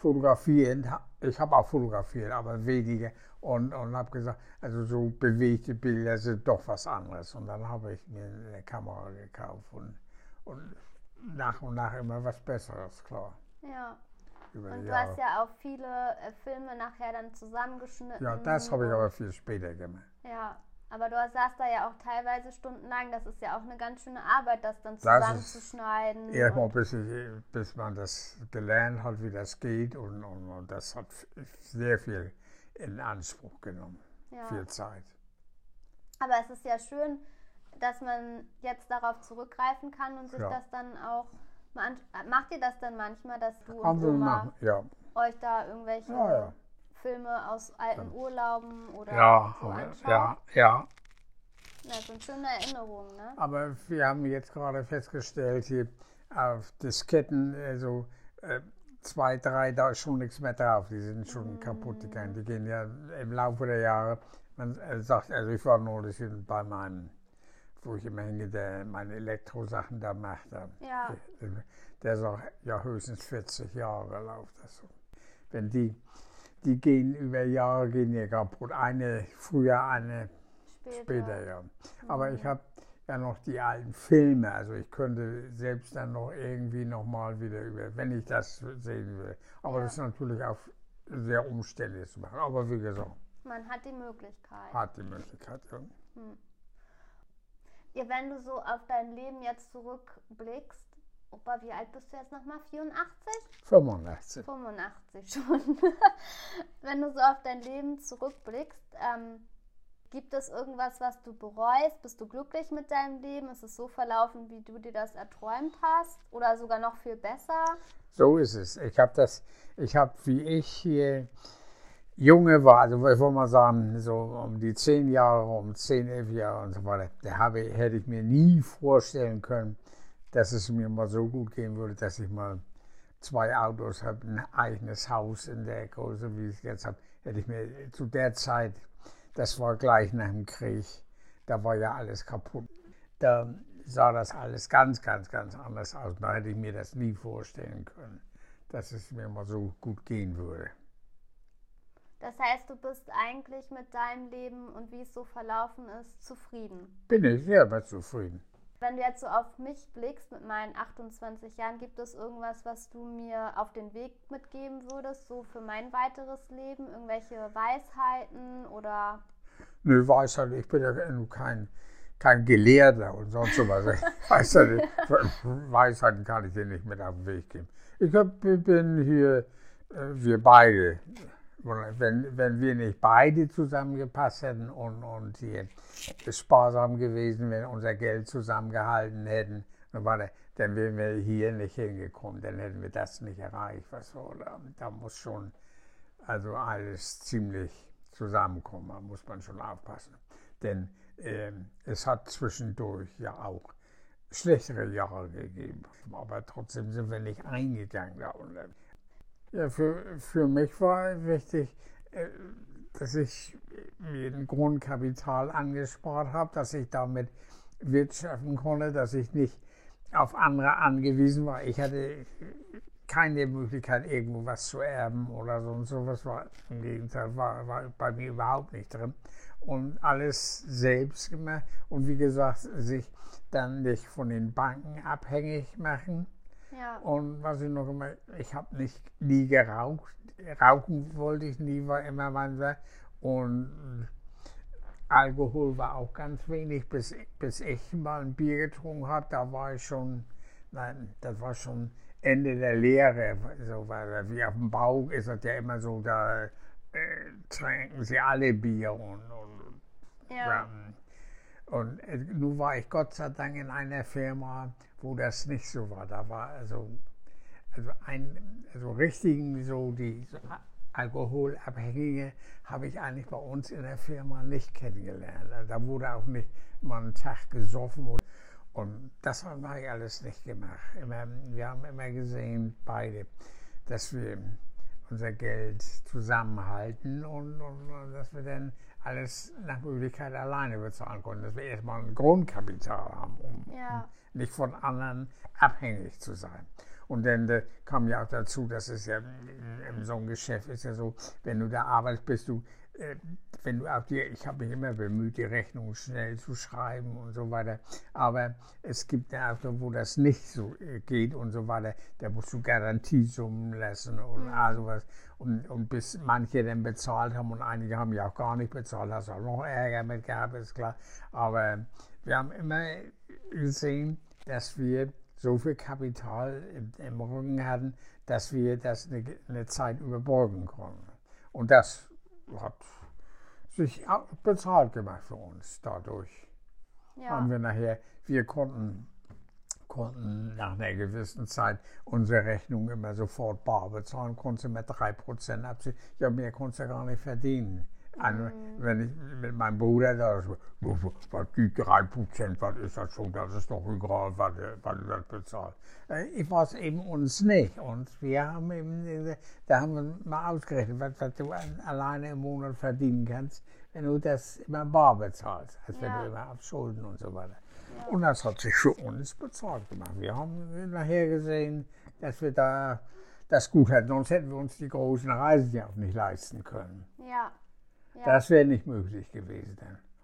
fotografieren, ich habe auch fotografiert, aber weniger und, und habe gesagt, also so bewegte Bilder sind doch was anderes. Und dann habe ich mir eine Kamera gekauft und, und nach und nach immer was Besseres, klar. Ja. Über und du Jahre. hast ja auch viele äh, Filme nachher dann zusammengeschnitten. Ja, das habe ich aber viel später gemacht. Ja, aber du saßt da ja auch teilweise stundenlang. Das ist ja auch eine ganz schöne Arbeit, das dann zusammenzuschneiden. Erstmal, bis, bis man das gelernt hat, wie das geht. Und, und, und das hat sehr viel in Anspruch genommen. Ja. Viel Zeit. Aber es ist ja schön, dass man jetzt darauf zurückgreifen kann und sich ja. das dann auch. Macht ihr das dann manchmal, dass du und Oma ja. euch da irgendwelche ja, Filme aus alten Urlauben oder ja, so anschaut? Ja, ja. Das sind schöne Erinnerungen, ne? Aber wir haben jetzt gerade festgestellt, hier auf Disketten, also äh, zwei, drei, da ist schon nichts mehr drauf. Die sind schon mm. kaputt gegangen. Die gehen ja im Laufe der Jahre. Man äh, sagt, also ich war neulich bei meinem, wo ich immer hinge, der meine Elektrosachen da macht. Ja. Der sagt, ja höchstens 40 Jahre läuft das. Wenn die, die gehen über Jahre, gehen die kaputt. Eine früher, eine später, später ja. Aber ich mhm. habe ja noch die alten Filme. Also ich könnte selbst dann noch irgendwie nochmal wieder über, wenn ich das sehen will. Aber ja. das ist natürlich auch sehr umständlich zu machen. Aber wie gesagt. Man hat die Möglichkeit. Hat die Möglichkeit, ja. Hm. ja wenn du so auf dein Leben jetzt zurückblickst, Opa, wie alt bist du jetzt nochmal? 84? 85. 85 schon. [LAUGHS] wenn du so auf dein Leben zurückblickst, ähm, Gibt es irgendwas, was du bereust? Bist du glücklich mit deinem Leben? Ist es so verlaufen, wie du dir das erträumt hast? Oder sogar noch viel besser? So ist es. Ich habe das, ich habe, wie ich hier Junge war, also ich würde mal sagen, so um die zehn Jahre, um zehn, elf Jahre und so weiter, da habe, hätte ich mir nie vorstellen können, dass es mir mal so gut gehen würde, dass ich mal zwei Autos habe, ein eigenes Haus in der Größe, wie ich es jetzt habe, hätte ich mir zu der Zeit, das war gleich nach dem Krieg, da war ja alles kaputt. Da sah das alles ganz, ganz, ganz anders aus. Da hätte ich mir das nie vorstellen können, dass es mir mal so gut gehen würde. Das heißt, du bist eigentlich mit deinem Leben und wie es so verlaufen ist, zufrieden? Bin ich sehr zufrieden. Wenn du jetzt so auf mich blickst mit meinen 28 Jahren, gibt es irgendwas, was du mir auf den Weg mitgeben würdest, so für mein weiteres Leben? Irgendwelche Weisheiten oder? Nö, Weisheit, ich bin ja kein, kein Gelehrter und sonst sowas. [LAUGHS] Weisheiten, Weisheiten kann ich dir nicht mit auf den Weg geben. Ich hab, bin hier, äh, wir beide wenn, wenn wir nicht beide zusammengepasst hätten und, und hier sparsam gewesen, wenn unser Geld zusammengehalten hätten, dann, dann wären wir hier nicht hingekommen, dann hätten wir das nicht erreicht. Was so, da, da muss schon also alles ziemlich zusammenkommen, da muss man schon aufpassen. Denn äh, es hat zwischendurch ja auch schlechtere Jahre gegeben, aber trotzdem sind wir nicht eingegangen da unten. Ja, für, für mich war wichtig, äh, dass ich mir ein Grundkapital angespart habe, dass ich damit wirtschaften konnte, dass ich nicht auf andere angewiesen war. Ich hatte keine Möglichkeit, irgendwo was zu erben oder so und sowas war im Gegenteil, war, war bei mir überhaupt nicht drin. Und alles selbst gemacht und wie gesagt, sich dann nicht von den Banken abhängig machen ja. Und was ich noch immer, ich habe nicht nie geraucht. Rauchen wollte ich nie, war immer mein Und Alkohol war auch ganz wenig, bis, bis ich mal ein Bier getrunken habe. Da war ich schon, nein, das war schon Ende der Lehre. So, weil wie auf dem Bau ist das ja immer so, da äh, trinken sie alle Bier und, und ja. Und äh, nun war ich Gott sei Dank in einer Firma, wo das nicht so war. Da war also, also ein also richtigen, so die so Alkoholabhängige habe ich eigentlich bei uns in der Firma nicht kennengelernt. Also da wurde auch nicht mal einen Tag gesoffen. Und, und das haben wir alles nicht gemacht. Immer, wir haben immer gesehen, beide, dass wir unser Geld zusammenhalten und, und, und dass wir dann alles nach Möglichkeit alleine bezahlen konnten. Dass wir erstmal ein Grundkapital haben, um, ja. um nicht von anderen abhängig zu sein. Und dann äh, kam ja auch dazu, dass es ja in so einem Geschäft ist ja so, wenn du da arbeitest, bist du äh, wenn du auf die, ich habe mich immer bemüht, die Rechnung schnell zu schreiben und so weiter, aber es gibt ja auch, wo das nicht so äh, geht und so weiter, da musst du Garantiesummen lassen und mhm. all sowas. Und, und bis manche dann bezahlt haben und einige haben ja auch gar nicht bezahlt, hast du auch noch Ärger mit gehabt, ist klar. Aber wir haben immer gesehen, dass wir so viel Kapital im, im Rücken hatten, dass wir das eine, eine Zeit überborgen konnten. Und das hat sich bezahlt gemacht für uns dadurch. Ja. Haben wir nachher, wir konnten, konnten nach einer gewissen Zeit unsere Rechnung immer sofort bar bezahlen, konnten mit 3% abziehen. Ja, mehr konntest du gar nicht verdienen. Also, mhm. wenn ich mit meinem Bruder da, was die drei Prozent, was ist das schon, das ist doch egal, was, was du das bezahlst. Äh, ich war es eben uns nicht. Und wir haben eben, da haben wir mal ausgerechnet, was, was du alleine im Monat verdienen kannst, wenn du das immer bar bezahlst, als ja. wenn du immer auf Schulden und so weiter. Ja. Und das hat sich für uns bezahlt gemacht. Wir haben nachher gesehen, dass wir da das gut hatten, sonst hätten wir uns die großen Reisen ja auch nicht leisten können. Ja. Ja. Das wäre nicht möglich gewesen.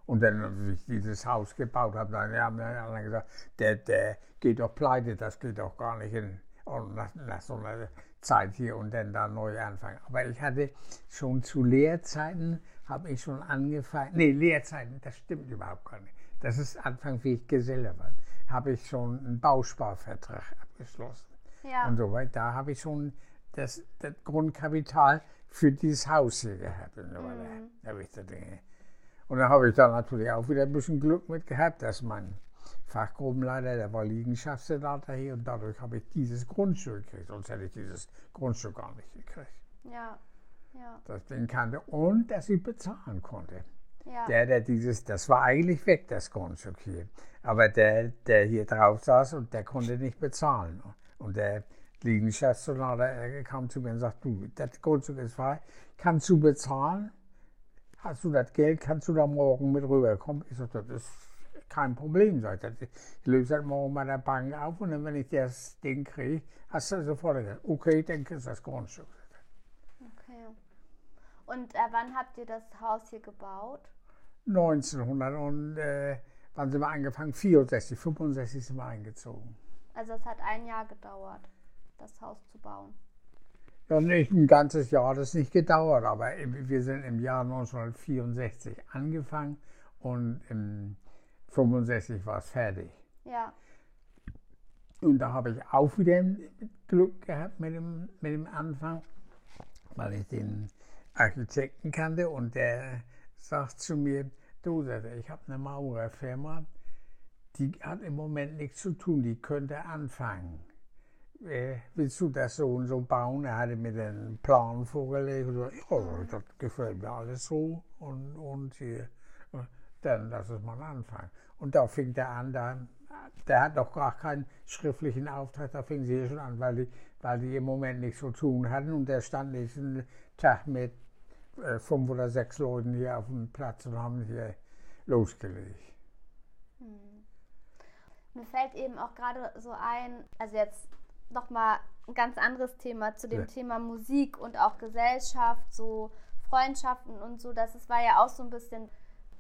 Und dann, als ich dieses Haus gebaut habe, dann haben dann gesagt, der, der geht doch pleite, das geht doch gar nicht in, nach, nach so einer Zeit hier und dann da neu anfangen. Aber ich hatte schon zu Lehrzeiten, habe ich schon angefangen, nee, Lehrzeiten, das stimmt überhaupt gar nicht. Das ist Anfang, wie ich Geselle war, habe ich schon einen Bausparvertrag abgeschlossen. Ja. Und so weiter. Da habe ich schon das, das Grundkapital für dieses Haus hier gehabt. Und, mhm. Dinge. und dann habe ich da natürlich auch wieder ein bisschen Glück mit gehabt, dass mein Fachgruppenleiter, der war Liegenschaftsleiter hier und dadurch habe ich dieses Grundstück gekriegt, sonst hätte ich dieses Grundstück gar nicht gekriegt. Ja, Ja. ich den kannte und dass ich bezahlen konnte. Ja. Der, der dieses, das war eigentlich weg, das Grundstück hier. Aber der, der hier drauf saß und der konnte nicht bezahlen. Und der Liegenschaftssoldat, der kam zu mir und sagt, du, das Grundstück ist frei, kannst du bezahlen? Hast du das Geld, kannst du da morgen mit rüberkommen? Ich sagte, das ist kein Problem. Sag ich, ich löse das morgen bei der Bank auf und dann, wenn ich das Ding kriege, hast du sofort gesagt, okay, dann kriegst du das Grundstück. Okay. Und äh, wann habt ihr das Haus hier gebaut? 1900 und äh, wann sind wir angefangen? 64, 65 sind wir eingezogen. Also es hat ein Jahr gedauert, das Haus zu bauen. Ja, nicht ein ganzes Jahr hat es nicht gedauert, aber wir sind im Jahr 1964 angefangen und im 65 war es fertig. Ja. Und da habe ich auch wieder Glück gehabt mit dem, mit dem Anfang, weil ich den Architekten kannte und der sagt zu mir, du, ich habe eine Maurerfirma, die hat im Moment nichts zu tun, die könnte anfangen. Äh, willst du das so und so bauen? Er hatte mir den Plan vorgelegt das gefällt mir alles so und, und dann lass es mal anfangen. Und da fing der an, da, der hat noch gar keinen schriftlichen Auftrag, da fing sie schon an, weil die, weil die im Moment nichts zu tun hatten. Und der stand nächsten Tag mit äh, fünf oder sechs Leuten hier auf dem Platz und haben hier losgelegt. Mir fällt eben auch gerade so ein, also jetzt nochmal ein ganz anderes Thema zu dem Ja. Thema Musik und auch Gesellschaft, so Freundschaften und so. Das war ja auch so ein bisschen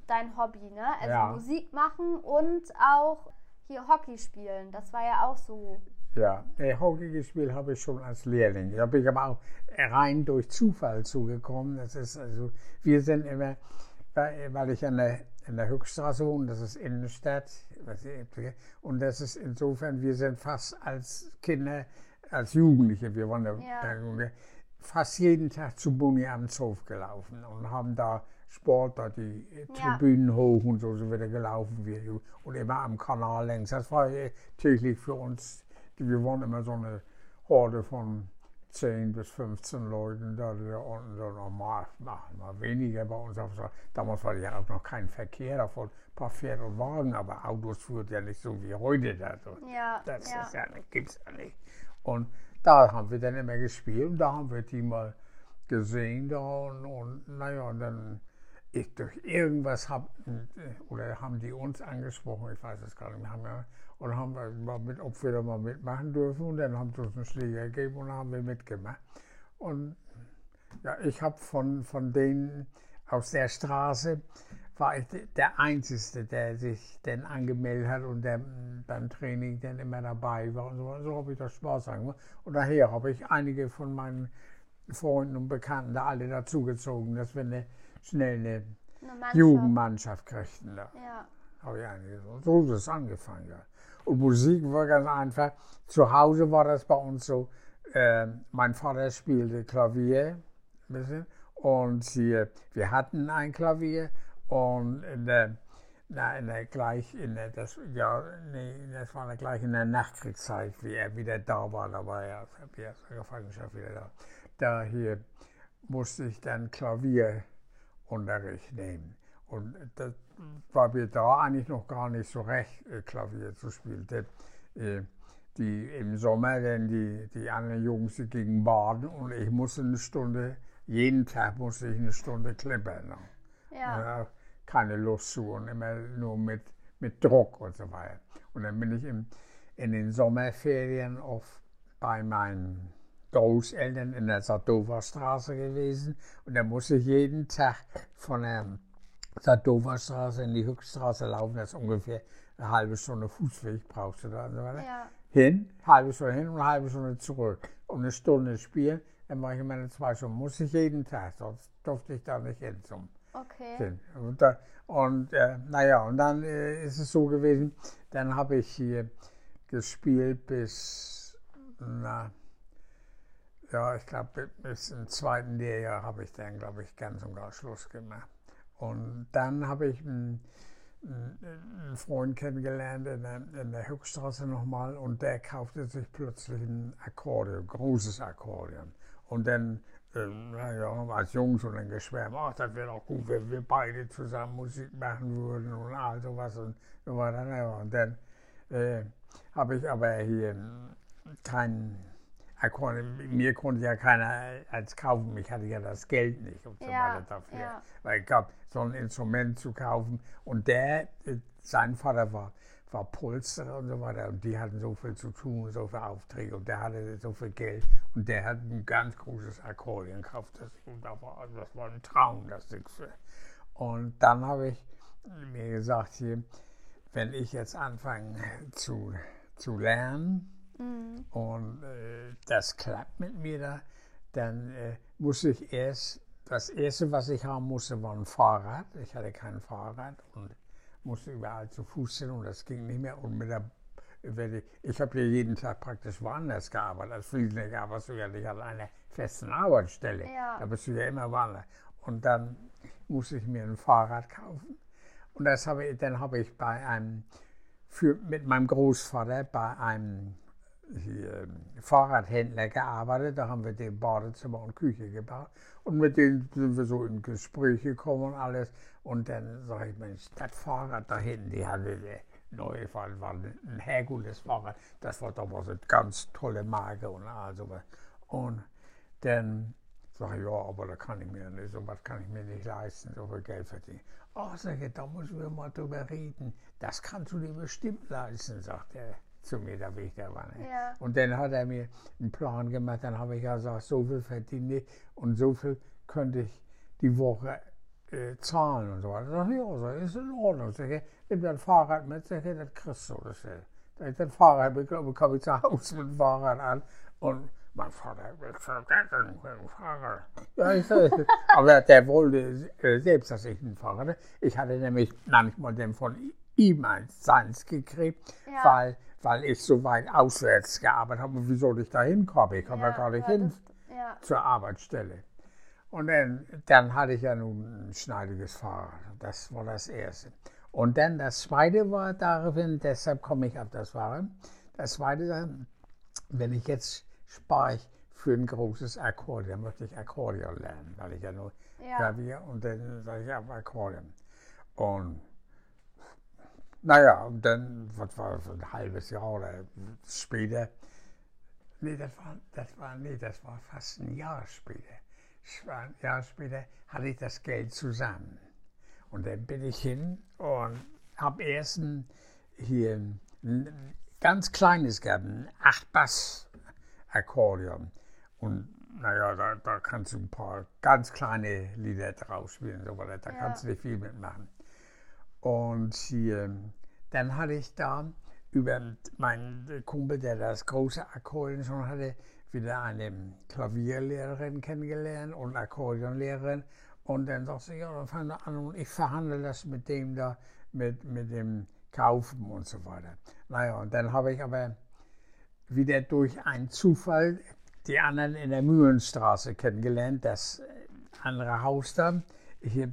dein Hobby, ne? Also Ja. Musik machen und auch hier Hockey spielen. Das war ja auch so. Ja, Hockey gespielt habe ich schon als Lehrling. Da bin ich aber auch rein durch Zufall zugekommen. Das ist also, wir sind immer, weil weil ich an der, an der Höchststraße wohne, das ist Innenstadt. Und das ist insofern, wir sind fast als Kinder, als Jugendliche, wir waren Ja. fast jeden Tag zu Buni am Zof gelaufen und haben da Sport, da die Ja. Tribünen hoch und so wir da gelaufen. Wir, und immer am Kanal längs. Das war äh, täglich für uns wir waren immer so eine Horde von 10 bis 15 Leuten da, die da unten so noch mal, mal, weniger bei uns. Auf, damals war ja auch noch kein Verkehr, da waren ein paar Pferde und Wagen, aber Autos führt ja nicht so wie heute da. So. Ja, Das ja. ist ja nicht, gibt's ja nicht. Und da haben wir dann immer gespielt und da haben wir die mal gesehen da und, und naja, und dann ich durch irgendwas hab, oder haben die uns angesprochen, ich weiß es gar nicht mehr, haben wir, und haben mal mit, ob wir da mal mitmachen dürfen und dann haben sie uns einen Schläger gegeben und haben wir mitgemacht. Und ja, ich habe von, von denen aus der Straße, war ich de- der Einzige, der sich dann angemeldet hat und der beim Training dann immer dabei war. Und so, so habe ich das Spaß angemacht. Und daher habe ich einige von meinen Freunden und Bekannten da alle dazugezogen, dass wir eine, schnell eine Mannschaft. Jugendmannschaft kriegten. Da Ja. habe ich einige. So, ist es angefangen. Ja. Und Musik war ganz einfach. Zu Hause war das bei uns so, äh, mein Vater spielte Klavier ein bisschen und hier, wir hatten ein Klavier und in der, na, in der gleich in der, das, ja, nee, das war gleich in der Nachkriegszeit, wie er wieder da war, da war er aus der Gefangenschaft wieder da. Da hier musste ich dann Klavierunterricht nehmen. Und das war mir da eigentlich noch gar nicht so recht, äh, Klavier zu spielen. Äh, die, Im Sommer, denn die, die anderen Jungs, die gingen baden und ich musste eine Stunde, jeden Tag musste ich eine Stunde klippern. Ne? Ja. Keine Lust zu und immer nur mit, mit Druck und so weiter. Und dann bin ich im, in den Sommerferien auf, bei meinen Großeltern in der Sadova Straße gewesen und da musste ich jeden Tag von der Sadova Straße in die Höchststraße laufen. Das ist ungefähr eine halbe Stunde Fußweg brauchst du da und so weiter. Ja. Hin, halbe Stunde hin und eine halbe Stunde zurück. Und eine Stunde spielen, dann mache ich meine zwei Stunden. Muss ich jeden Tag, sonst durfte ich da nicht hin zum Okay. sind. Und, da, und äh, naja, und dann äh, ist es so gewesen, dann habe ich hier gespielt bis, na, ja, ich glaube, bis im zweiten Lehrjahr habe ich dann, glaube ich, ganz und gar Schluss gemacht. Und dann habe ich einen, Freund kennengelernt in der, in der Höchststraße nochmal und der kaufte sich plötzlich ein Akkordeon, großes Akkordeon. Und dann ähm, naja, als Jung schon dann geschwärmt, ach, das wäre doch gut, wenn wir beide zusammen Musik machen würden und all sowas und so weiter. Und dann äh, habe ich aber hier keinen Akkord, mir konnte ja keiner als kaufen, ich hatte ja das Geld nicht und so Ja, weiter dafür. ja. Weil ich gab so ein Instrument zu kaufen und der, äh, sein Vater war, war Polsterer und so weiter und die hatten so viel zu tun, so viele Aufträge und der hatte so viel Geld und der hat ein ganz großes Akkordeon gekauft. Das, war, also das war ein Traum, das Ding. Und dann habe ich mir gesagt, hier, wenn ich jetzt anfange zu, zu lernen Mhm. und äh, das klappt mit mir da, dann äh, muss ich erst, das erste, was ich haben musste, war ein Fahrrad. Ich hatte kein Fahrrad und musste überall zu Fuß hin und das ging nicht mehr. Und mit der, ich, ich habe hier jeden Tag praktisch woanders gearbeitet. Als Fliesenleger arbeitest du ja nicht an einer festen Arbeitsstelle. Ja. Da bist du ja immer woanders. Und dann musste ich mir ein Fahrrad kaufen. Und das habe ich, dann habe ich bei einem, für, mit meinem Großvater bei einem Fahrradhändler gearbeitet. Da haben wir den Badezimmer und Küche gebaut. Und mit denen sind wir so in Gespräch gekommen und alles. Und dann sage ich, Mensch, das Fahrrad da hinten, die hatte der neue Fall, war ein Herkules Fahrrad. Das war damals eine ganz tolle Marke und also was. Und dann sage ich, ja, aber da kann ich mir nicht, so was kann ich mir nicht leisten, so viel Geld verdienen. Oh, sag ich, da müssen wir mal drüber reden. Das kannst du dir bestimmt leisten, sagt er zu mir, da bin ich da war. Ne? Ja. Und dann hat er mir einen Plan gemacht, dann habe ich gesagt, so viel verdiene ich und so viel könnte ich die Woche äh, zahlen und so weiter. Sag ich, ja, sag ich, ist in Ordnung. Sag ich, nimm dein Fahrrad mit, sag ich, das kriegst du. Das, äh, sag ich, das Fahrrad bekomme komm ich zu Hause mit dem Fahrrad an und mein Vater, was soll das für ein Fahrrad? Ja, ich sag, aber der wollte äh, selbst, dass ich ein Fahrrad hatte. Ich hatte nämlich manchmal den von ihm eins seins gekriegt, Ja. weil, weil ich so weit auswärts gearbeitet habe. Und wie soll ich da hinkommen? Ich komme ja, gar nicht ja, hin das- Ja. zur Arbeitsstelle. Und dann, dann hatte ich ja nun ein schneidiges Fahrrad. Das war das Erste. Und dann das Zweite war daraufhin, deshalb komme ich auf das Fahrrad. Das Zweite, war, wenn ich jetzt spare ich für ein großes Akkordeon, möchte ich Akkordeon lernen, weil ich ja nur Ja. Klavier und dann sage ich auf Akkordeon. Und naja, und dann, was war das, ein halbes Jahr oder später, Nee, das war, das war, nee, das war fast ein Jahr später. Ein Jahr später hatte ich das Geld zusammen. Und dann bin ich hin und habe erst ein, hier ein, ganz kleines gehabt, ein 8-Bass-Akkordeon. Und naja, da, da kannst du ein paar ganz kleine Lieder drauf spielen, so weiter. Da Ja. kannst du nicht viel mitmachen. Und hier, dann hatte ich da über meinen Kumpel, der das große Akkordeon schon hatte, wieder eine Klavierlehrerin kennengelernt und Akkordeonlehrerin. Und dann sagte sie, ja, dann fang doch an und ich verhandle das mit dem da, mit, mit dem Kaufen und so weiter. Naja, und dann habe ich aber wieder durch einen Zufall die anderen in der Mühlenstraße kennengelernt, das andere Haus da. Hier,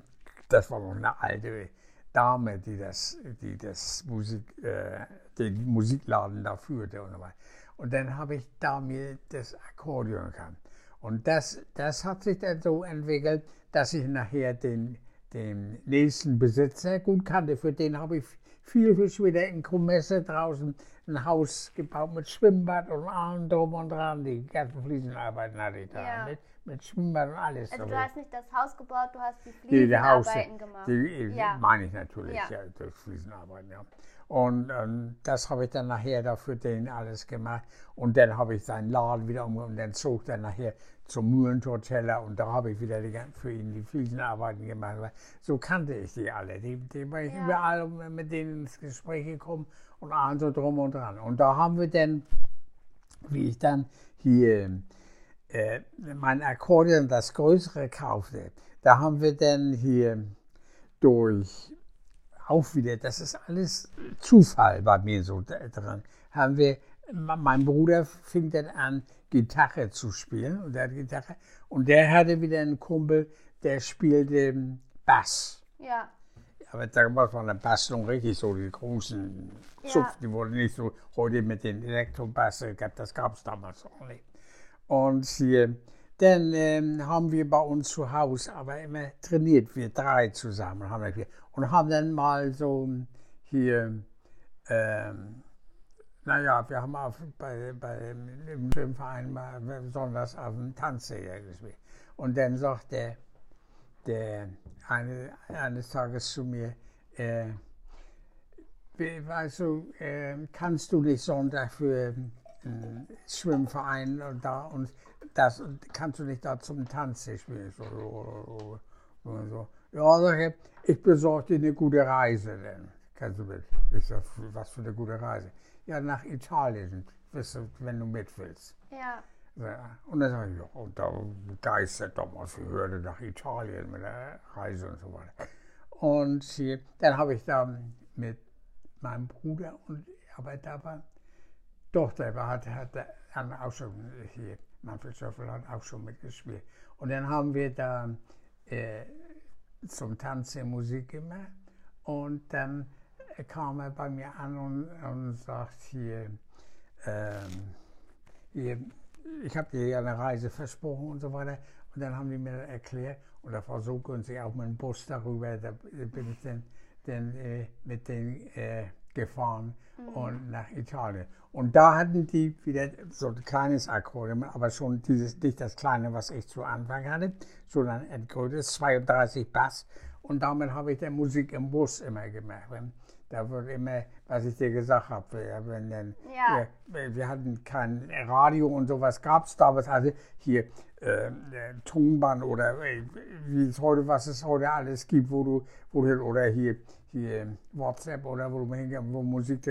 das war noch eine alte Dame, die das, die das Musik, äh, den Musikladen da führte und so weiter. Und dann habe ich da mir das Akkordeon gehabt. Und das, das hat sich dann so entwickelt, dass ich nachher den, den nächsten Besitzer gut kannte. Für den habe ich viel, viel später in Krumesse draußen ein Haus gebaut mit Schwimmbad und allem drum und dran. Die ganzen Fliesenarbeiten hatte ich da Ja. Mit, Schwimmbad und alles. Also du hast nicht das Haus gebaut, du hast die Fliesenarbeiten gemacht. die, Ja. meine ich natürlich, Ja. ja. durch Fliesenarbeiten, ja. Und ähm, das habe ich dann nachher da für den alles gemacht. Und dann habe ich seinen Laden wieder um und dann zog er nachher zum Mühlentorteller und da habe ich wieder die, für ihn die Fliesenarbeiten gemacht. So kannte ich die alle. Die, die war ich Ja. überall mit denen ins Gespräch gekommen und allen so drum und dran. Und da haben wir dann, wie ich dann hier äh, mein Akkordeon, das größere kaufte, da haben wir dann hier durch, auch wieder, das ist alles Zufall bei mir so dran, haben wir, mein Bruder fing dann an, Gitarre zu spielen und der Gitarre und der hatte wieder einen Kumpel, der spielte Bass. Ja, Aber damals war der Bass noch richtig so, die großen Ja. Zupf, die wurden nicht so, heute mit den Elektrobass, das gab es damals auch nicht. Und hier, dann ähm, haben wir bei uns zu Hause aber immer trainiert, wir drei zusammen. Haben wir, und haben dann mal so hier, ähm, naja, wir haben auf, bei, bei, im Schwimmverein mal besonders auf dem Tanzsäger gespielt. Und dann sagt der, der eine, eines Tages zu mir, äh, weißt du, äh, kannst du nicht Sonntag für Schwimmverein und da und das kannst du nicht da zum Tanzen spielen? So, so, so, so. Ja, sag ich, ich besorge dir eine gute Reise denn. Kannst du mit? Ich sag, was für eine gute Reise? Ja, nach Italien, wenn du mit willst. Ja. Ja, und dann sage ich, ja, und da geistert damals, ich hörte nach Italien mit der Reise und so weiter. Und dann habe ich da mit meinem Bruder, und, aber da war Tochter, hat, hat dann auch schon hier, Manfred Schöffel hat auch schon mitgespielt. Und dann haben wir da äh, zum Tanzen Musik gemacht und dann kam er bei mir an und, und sagt hier, ähm, hier ich habe dir eine Reise versprochen und so weiter. Und dann haben die mir erklärt, und das war so auch mit dem Bus darüber, da bin ich dann, dann äh, mit denen äh, gefahren mhm. und nach Italien. Und da hatten die wieder so ein kleines Akkordeon, aber schon dieses, nicht das kleine, was ich zu Anfang hatte, sondern ein größeres, 32 Bass. Und damit habe ich dann Musik im Bus immer gemacht. Da wird immer, was ich dir gesagt habe, wenn dann, ja. wir, wir, hatten kein Radio und sowas gab es damals, also hier äh, Tonband oder äh, wie es heute, was es heute alles gibt, wo du, wo du oder hier, hier WhatsApp oder wo wo Musik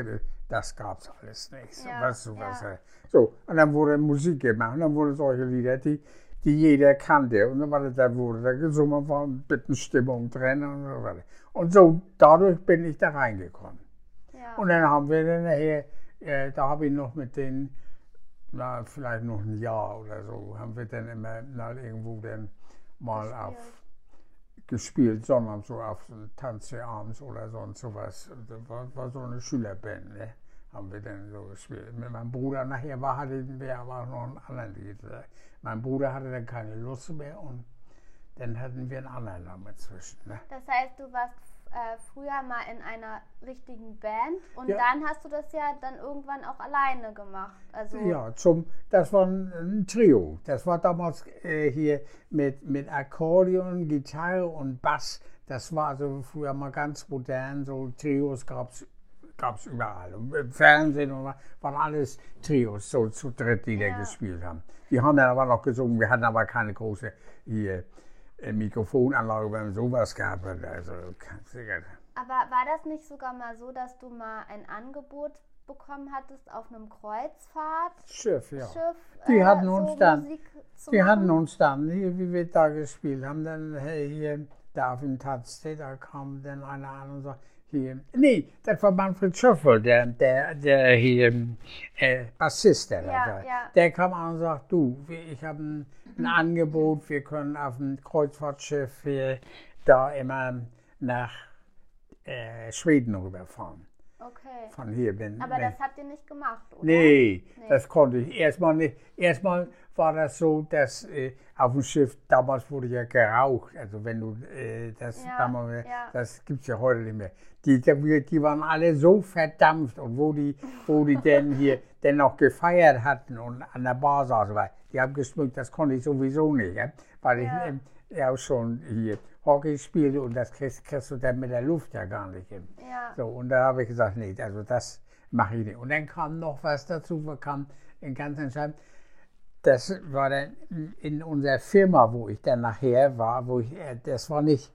das gab es alles nicht. Ja, du, was, ja. So, und dann wurde Musik gemacht und dann wurden solche Lieder, die, die jeder kannte. Und dann war das, da wurde da gesungen, war ein bisschen Stimmung drin und so weiter. Und so, dadurch bin ich da reingekommen. Ja. Und dann haben wir dann nachher, äh, da habe ich noch mit denen, na, vielleicht noch ein Jahr oder so, haben wir dann immer mal irgendwo dann mal auf gespielt, sondern so auf Tanze abends oder sonst sowas. Das war, war so eine Schülerband, ne? haben wir dann so gespielt. Mit meinem Bruder nachher war, hatten wir aber noch einen anderen Lied. Mein Bruder hatte dann keine Lust mehr und dann hatten wir einen anderen Namen zwischen. Ne? Das heißt, du warst äh, früher mal in einer richtigen Band und Ja. dann hast du das ja dann irgendwann auch alleine gemacht. Also Ja, zum, das war ein, ein Trio. Das war damals äh, hier mit, mit Akkordeon, Gitarre und Bass. Das war also früher mal ganz modern. So Trios gab es überall. Und Im Fernsehen und war- waren alles Trios, so zu dritt, die da Ja. gespielt haben. Die haben dann aber noch gesungen. Wir hatten aber keine große hier, äh, Mikrofonanlage, wenn man sowas hat. Also. Aber war das nicht sogar mal so, dass du mal ein Angebot bekommen hattest auf einem Kreuzfahrtschiff? Schiff, ja. äh, Die hatten uns so dann- Die hatten uns dann, hier, wie wir da gespielt haben, dann hey, hier, da auf dem Tazte, da kam dann einer an und sagte, hier, nee, das war Manfred Schöffel, der, der, der hier, äh, Bassist, der da Ja, war. ja. Der kam an und sagt, du, ich habe ein, ein Angebot, wir können auf dem Kreuzfahrtschiff hier, da immer nach äh, Schweden rüberfahren. Okay. Von hier bin Aber wenn- das habt ihr nicht gemacht, oder? Nee, Nee. das konnte ich erstmal nicht. Erstmal war das so, dass äh, auf dem Schiff damals wurde ja geraucht. Also wenn du äh, das Ja, damals, ja. das gibt's ja heute nicht mehr. Die, die, die waren alle so verdampft und wo die, wo die denn hier [LAUGHS] denn noch gefeiert hatten und an der Bar saßen, weil die haben geschmückt, das konnte ich sowieso nicht, ja? weil ich Ja. ähm, ja auch schon hier Hockey spielte und das kriegst, kriegst du dann mit der Luft ja gar nicht hin. Ja. So, und da habe ich gesagt, nee, also das mache ich nicht. Und dann kam noch was dazu, kamen in ganz entscheidend. Das war dann in unserer Firma, wo ich dann nachher war, wo ich, äh, das war nicht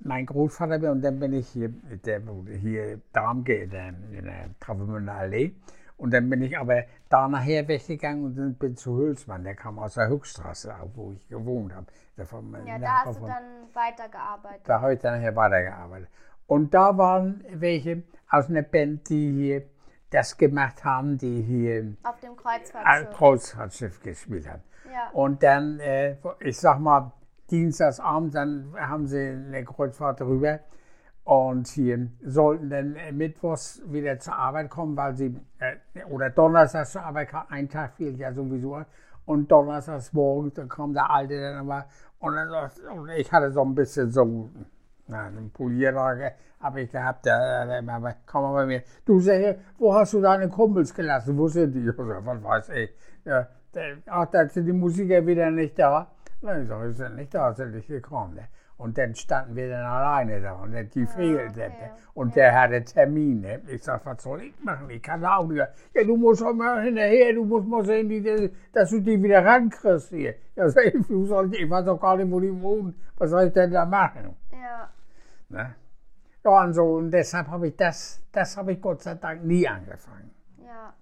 mein Großvater und dann bin ich hier, der wurde hier Darmge in der, in der Travemünder Allee. Und dann bin ich aber da nachher weggegangen und dann bin zu Hülsmann, der kam aus der Höchststraße, wo ich gewohnt habe. Ja, da hast du dann weitergearbeitet. da habe ich dann nachher weitergearbeitet. Und da waren welche aus einer Band, die hier das gemacht haben, die hier Auf dem Kreuzfahrtschiff. Kreuzfahrtschiff gespielt haben. Ja. Und dann, äh, ich sag mal, Dienstagsabend, dann haben sie eine Kreuzfahrt rüber und hier sollten dann äh, mittwochs wieder zur Arbeit kommen, weil sie, äh, oder donnerstags zur Arbeit, kam, ein Tag fehlt ja sowieso. und donnerstags dann kam der Alte dann war, und, dann, und ich hatte so ein bisschen so, na, einen Polierer habe ich gehabt, der, der immer, komm mal bei mir, du sag, wo hast du deine Kumpels gelassen, wo sind die? [LAUGHS] So, was weiß ich. Ja, der, ach, da sind die Musiker wieder nicht da. Ich sage, sie sind nicht da, sind nicht gekommen. Ne? Und dann standen wir dann alleine da und die fehlte. Okay, und der hatte Termine. Ich sag, was soll ich machen? Ich kann auch nicht. Ja, du musst auch mal hinterher, du musst mal sehen, dass du die wieder rankriegst hier. Ja, sag ich, soll ich, ich weiß auch gar nicht, wo die wohnen. Was soll ich denn da machen? Ja. Ne? Ja, und so, und deshalb habe ich das, das habe ich Gott sei Dank nie angefangen. Ja.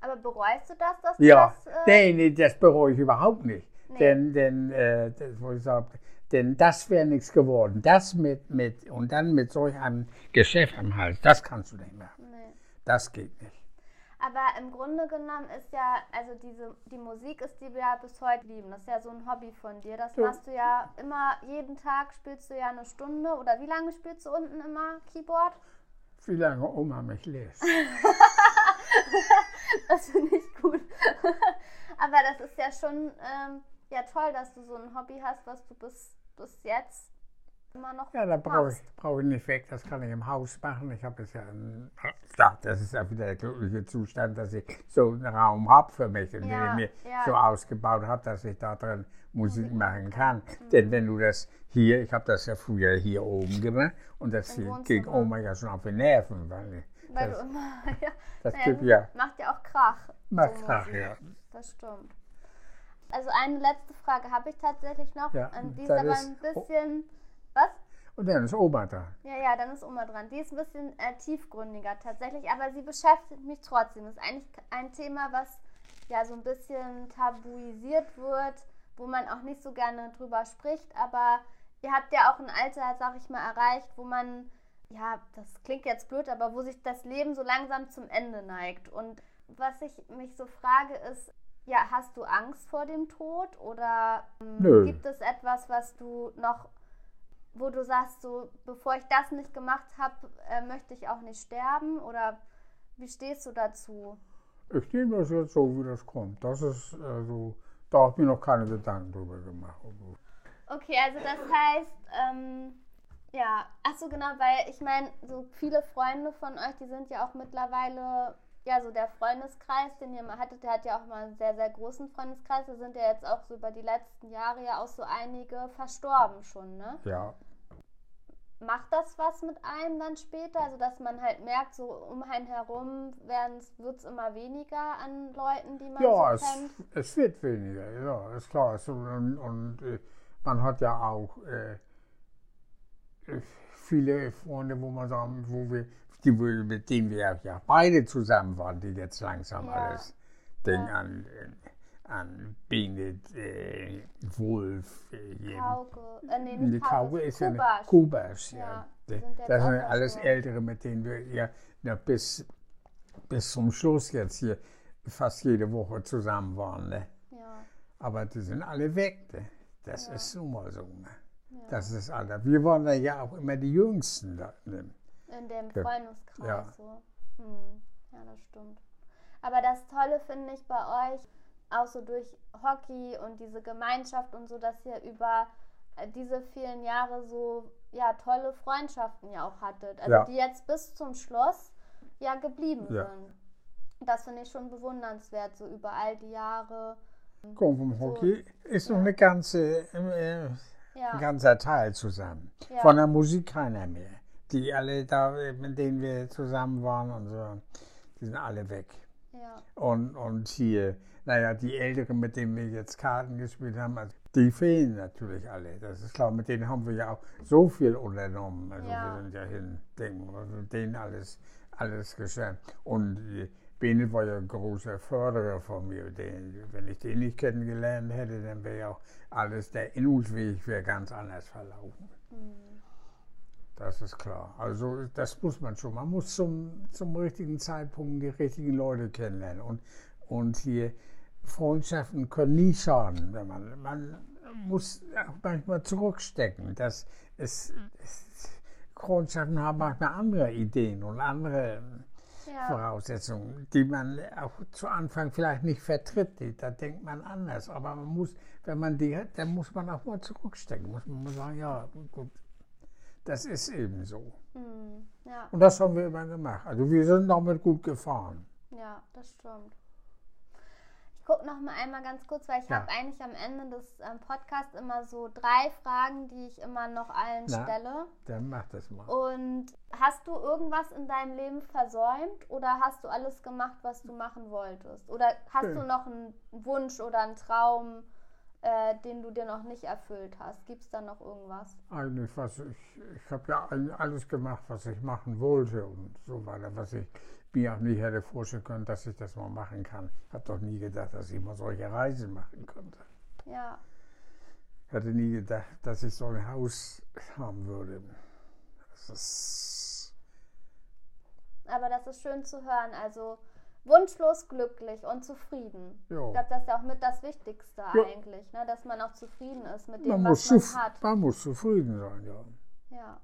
Aber bereust du das, dass ja. du das... Äh nee, nee, das bereue ich überhaupt nicht. Nee. Denn, denn äh, das, wo ich sage, denn das wäre nichts geworden. Das mit, mit, und dann mit solch einem Geschäft am Hals, das kannst du nicht machen. Nee. Das geht nicht. Aber im Grunde genommen ist ja, also diese, die Musik ist, die wir ja bis heute lieben. Das ist ja so ein Hobby von dir. Das ja. machst du ja immer, jeden Tag spielst du ja eine Stunde. Oder wie lange spielst du unten immer Keyboard? Wie lange Oma mich lässt. [LAUGHS] das finde ich gut. [LAUGHS] Aber das ist ja schon ähm, ja, toll, dass du so ein Hobby hast, was du bis bis jetzt immer noch Ja, da brauche ich, brauch ich nicht weg, das kann ich im Haus machen. Ich habe es ja, ein, ja, das ist ja wieder der glückliche Zustand, dass ich so einen Raum habe für mich und ja, den ich mir ja. so ausgebaut habe, dass ich da drin Musik machen kann. Mhm. Denn wenn du das hier, ich habe das ja früher hier oben gemacht und das ging Oma ja schon auf die Nerven. Weil, weil das, du immer, [LAUGHS] ja, das naja, gibt, ja. macht ja auch Krach. Macht so Krach, ja. Das stimmt. Also eine letzte Frage habe ich tatsächlich noch. Ja, die ist aber ein bisschen. Was? Und dann ist Oma dran. Ja, ja, dann ist Oma dran. Die ist ein bisschen äh, tiefgründiger tatsächlich, aber sie beschäftigt mich trotzdem. Das ist eigentlich ein Thema, was ja so ein bisschen tabuisiert wird, wo man auch nicht so gerne drüber spricht. Aber ihr habt ja auch ein Alter, sag ich mal, erreicht, wo man, ja, das klingt jetzt blöd, aber wo sich das Leben so langsam zum Ende neigt. Und was ich mich so frage, ist, ja, hast du Angst vor dem Tod oder ähm, gibt es etwas, was du noch, wo du sagst, so bevor ich das nicht gemacht habe, äh, möchte ich auch nicht sterben oder wie stehst du dazu? Ich nehme das jetzt so, wie das kommt. Das ist also, da habe ich mir noch keine Gedanken drüber gemacht. Okay, also das heißt, ähm, ja, ach so genau, weil ich meine, so viele Freunde von euch, die sind ja auch mittlerweile ja, so der Freundeskreis, den ihr mal hattet, der hat ja auch mal einen sehr, sehr großen Freundeskreis. Da sind ja jetzt auch so über die letzten Jahre ja auch so einige verstorben schon, ne? Ja. Macht das was mit einem dann später? Also, dass man halt merkt, so um einen herum wird es immer weniger an Leuten, die man ja, so kennt? Ja, es, es, wird weniger, ja, ist klar. So, und, und äh, man hat ja auch äh, viele Freunde, wo man sagen, wo wir die, mit denen wir ja beide zusammen waren, die jetzt langsam ja. alles Ding ja. an, an Biene, äh, Wolf, äh, Kauke, äh, nee, nicht Kauke, ist ja eine Kubas, ja. ja. Das sind alles Ältere, mit denen wir ja, ja bis, bis zum Schluss jetzt hier fast jede Woche zusammen waren. Ne? Ja. Aber die sind alle weg. Ne? Das ist nun mal so. Ne? Das ist Alter. Wir waren ja auch immer die Jüngsten da. Ne? In dem Freundeskreis ja. so. Hm. Ja, das stimmt. Aber das Tolle finde ich bei euch, auch so durch Hockey und diese Gemeinschaft und so, dass ihr über äh, diese vielen Jahre so ja tolle Freundschaften ja auch hattet. Also ja. die jetzt bis zum Schluss ja geblieben ja. sind. Das finde ich schon bewundernswert, so über all die Jahre. Komm, vom so, Hockey ist ja. noch eine ganze, äh, ein ganzer Teil zusammen. Von der Musik keiner mehr die alle da, mit denen wir zusammen waren und so, die sind alle weg. Ja. Und, und hier, naja, die Älteren, mit denen wir jetzt Karten gespielt haben, also die fehlen natürlich alle. Das ist klar, mit denen haben wir ja auch so viel unternommen. Also ja. wir sind ja hin, denken, also denen alles, alles geschehen. Und Bene war ja ein großer Förderer von mir. Den, wenn ich den nicht kennengelernt hätte, dann wäre ja auch alles, der Innungsweg wäre ganz anders verlaufen. Mhm. Das ist klar. Also das muss man schon. Man muss zum, zum richtigen Zeitpunkt die richtigen Leute kennenlernen. Und, und hier Freundschaften können nie schaden. Wenn man, man muss auch manchmal zurückstecken. Das ist, Freundschaften haben manchmal andere Ideen und andere ja. Voraussetzungen, die man auch zu Anfang vielleicht nicht vertritt. Da denkt man anders. Aber man muss, wenn man die hat, dann muss man auch mal zurückstecken. Muss man mal sagen, ja, gut, das ist eben so. Mhm. Ja. Und das haben wir immer gemacht. Also wir sind damit gut gefahren. Ja, das stimmt gucke noch mal einmal ganz kurz, weil ich ja. habe eigentlich am Ende des ähm, Podcasts immer so drei Fragen, die ich immer noch allen Na, stelle. Dann mach das mal. Und hast du irgendwas in deinem Leben versäumt oder hast du alles gemacht, was du machen wolltest? Oder hast okay. du noch einen Wunsch oder einen Traum, äh, den du dir noch nicht erfüllt hast? Gibt es da noch irgendwas? Eigentlich, was ich, ich habe ja alles gemacht, was ich machen wollte und so weiter, was ich mir auch nie hätte vorstellen können, dass ich das mal machen kann. Ich habe doch nie gedacht, dass ich mal solche Reisen machen könnte. Ja. Ich hätte nie gedacht, dass ich so ein Haus haben würde. Das ist Aber das ist schön zu hören. Also wunschlos glücklich und zufrieden. Jo. Ich glaube, das ist ja auch mit das Wichtigste ja. eigentlich, ne? dass man auch zufrieden ist mit dem, man was man hat. Man muss zufrieden sein, ja. Ja.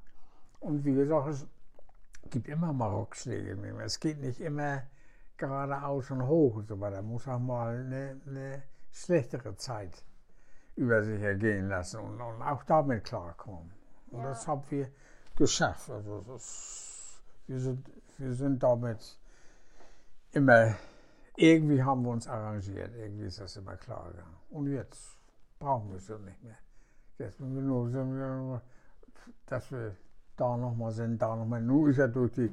Und wie gesagt, es gibt immer mal Rückschläge. Es geht nicht immer geradeaus und hoch und so weiter. Man muss auch mal eine, eine schlechtere Zeit über sich ergehen lassen und, und auch damit klarkommen. Und ja. das haben wir geschafft. Also das, wir, sind, wir sind damit immer, irgendwie haben wir uns arrangiert. Irgendwie ist das immer klar gegangen. Und jetzt brauchen wir es ja nicht mehr. Jetzt sind wir nur, dass wir da nochmal sind, da nochmal. Nun ist ja durch die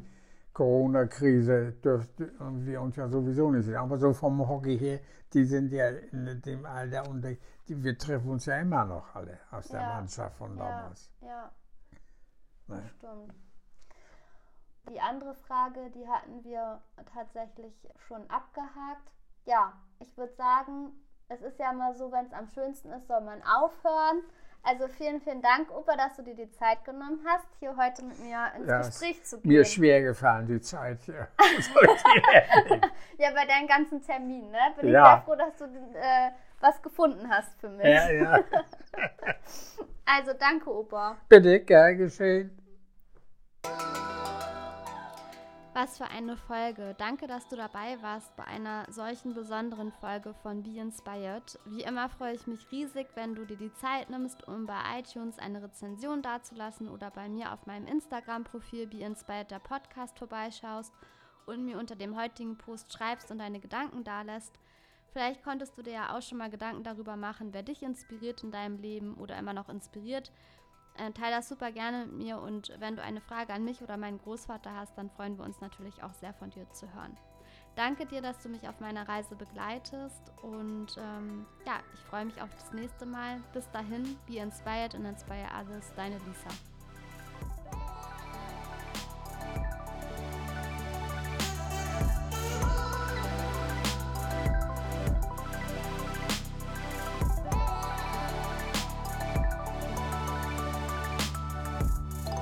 Corona-Krise dürfen wir uns ja sowieso nicht sehen. Aber so vom Hockey her, die sind ja in dem Alter und die, wir treffen uns ja immer noch alle aus der ja. Mannschaft von damals. Ja, ja. Ne? stimmt. Die andere Frage, die hatten wir tatsächlich schon abgehakt. Ja, ich würde sagen, es ist ja immer so, wenn es am schönsten ist, soll man aufhören. Also vielen, vielen Dank, Opa, dass du dir die Zeit genommen hast, hier heute mit mir ins ja, Gespräch zu gehen. Mir ist schwer gefallen, die Zeit hier. [LAUGHS] [LAUGHS] ja, bei deinen ganzen Terminen, ne? Bin ich ja. sehr froh, dass du äh, was gefunden hast für mich. Ja, ja. [LAUGHS] also danke, Opa. Bitte, gern geschehen. Was für eine Folge. Danke, dass du dabei warst bei einer solchen besonderen Folge von Be Inspired. Wie immer freue ich mich riesig, wenn du dir die Zeit nimmst, um bei iTunes eine Rezension dazulassen oder bei mir auf meinem Instagram-Profil Be Inspired der Podcast vorbeischaust und mir unter dem heutigen Post schreibst und deine Gedanken dalässt. Vielleicht konntest du dir ja auch schon mal Gedanken darüber machen, wer dich inspiriert in deinem Leben oder immer noch inspiriert äh, teile das super gerne mit mir und wenn du eine Frage an mich oder meinen Großvater hast, dann freuen wir uns natürlich auch sehr von dir zu hören. Danke dir, dass du mich auf meiner Reise begleitest und ähm, ja, ich freue mich auf das nächste Mal. Bis dahin, be inspired and inspire others. Deine Lisa.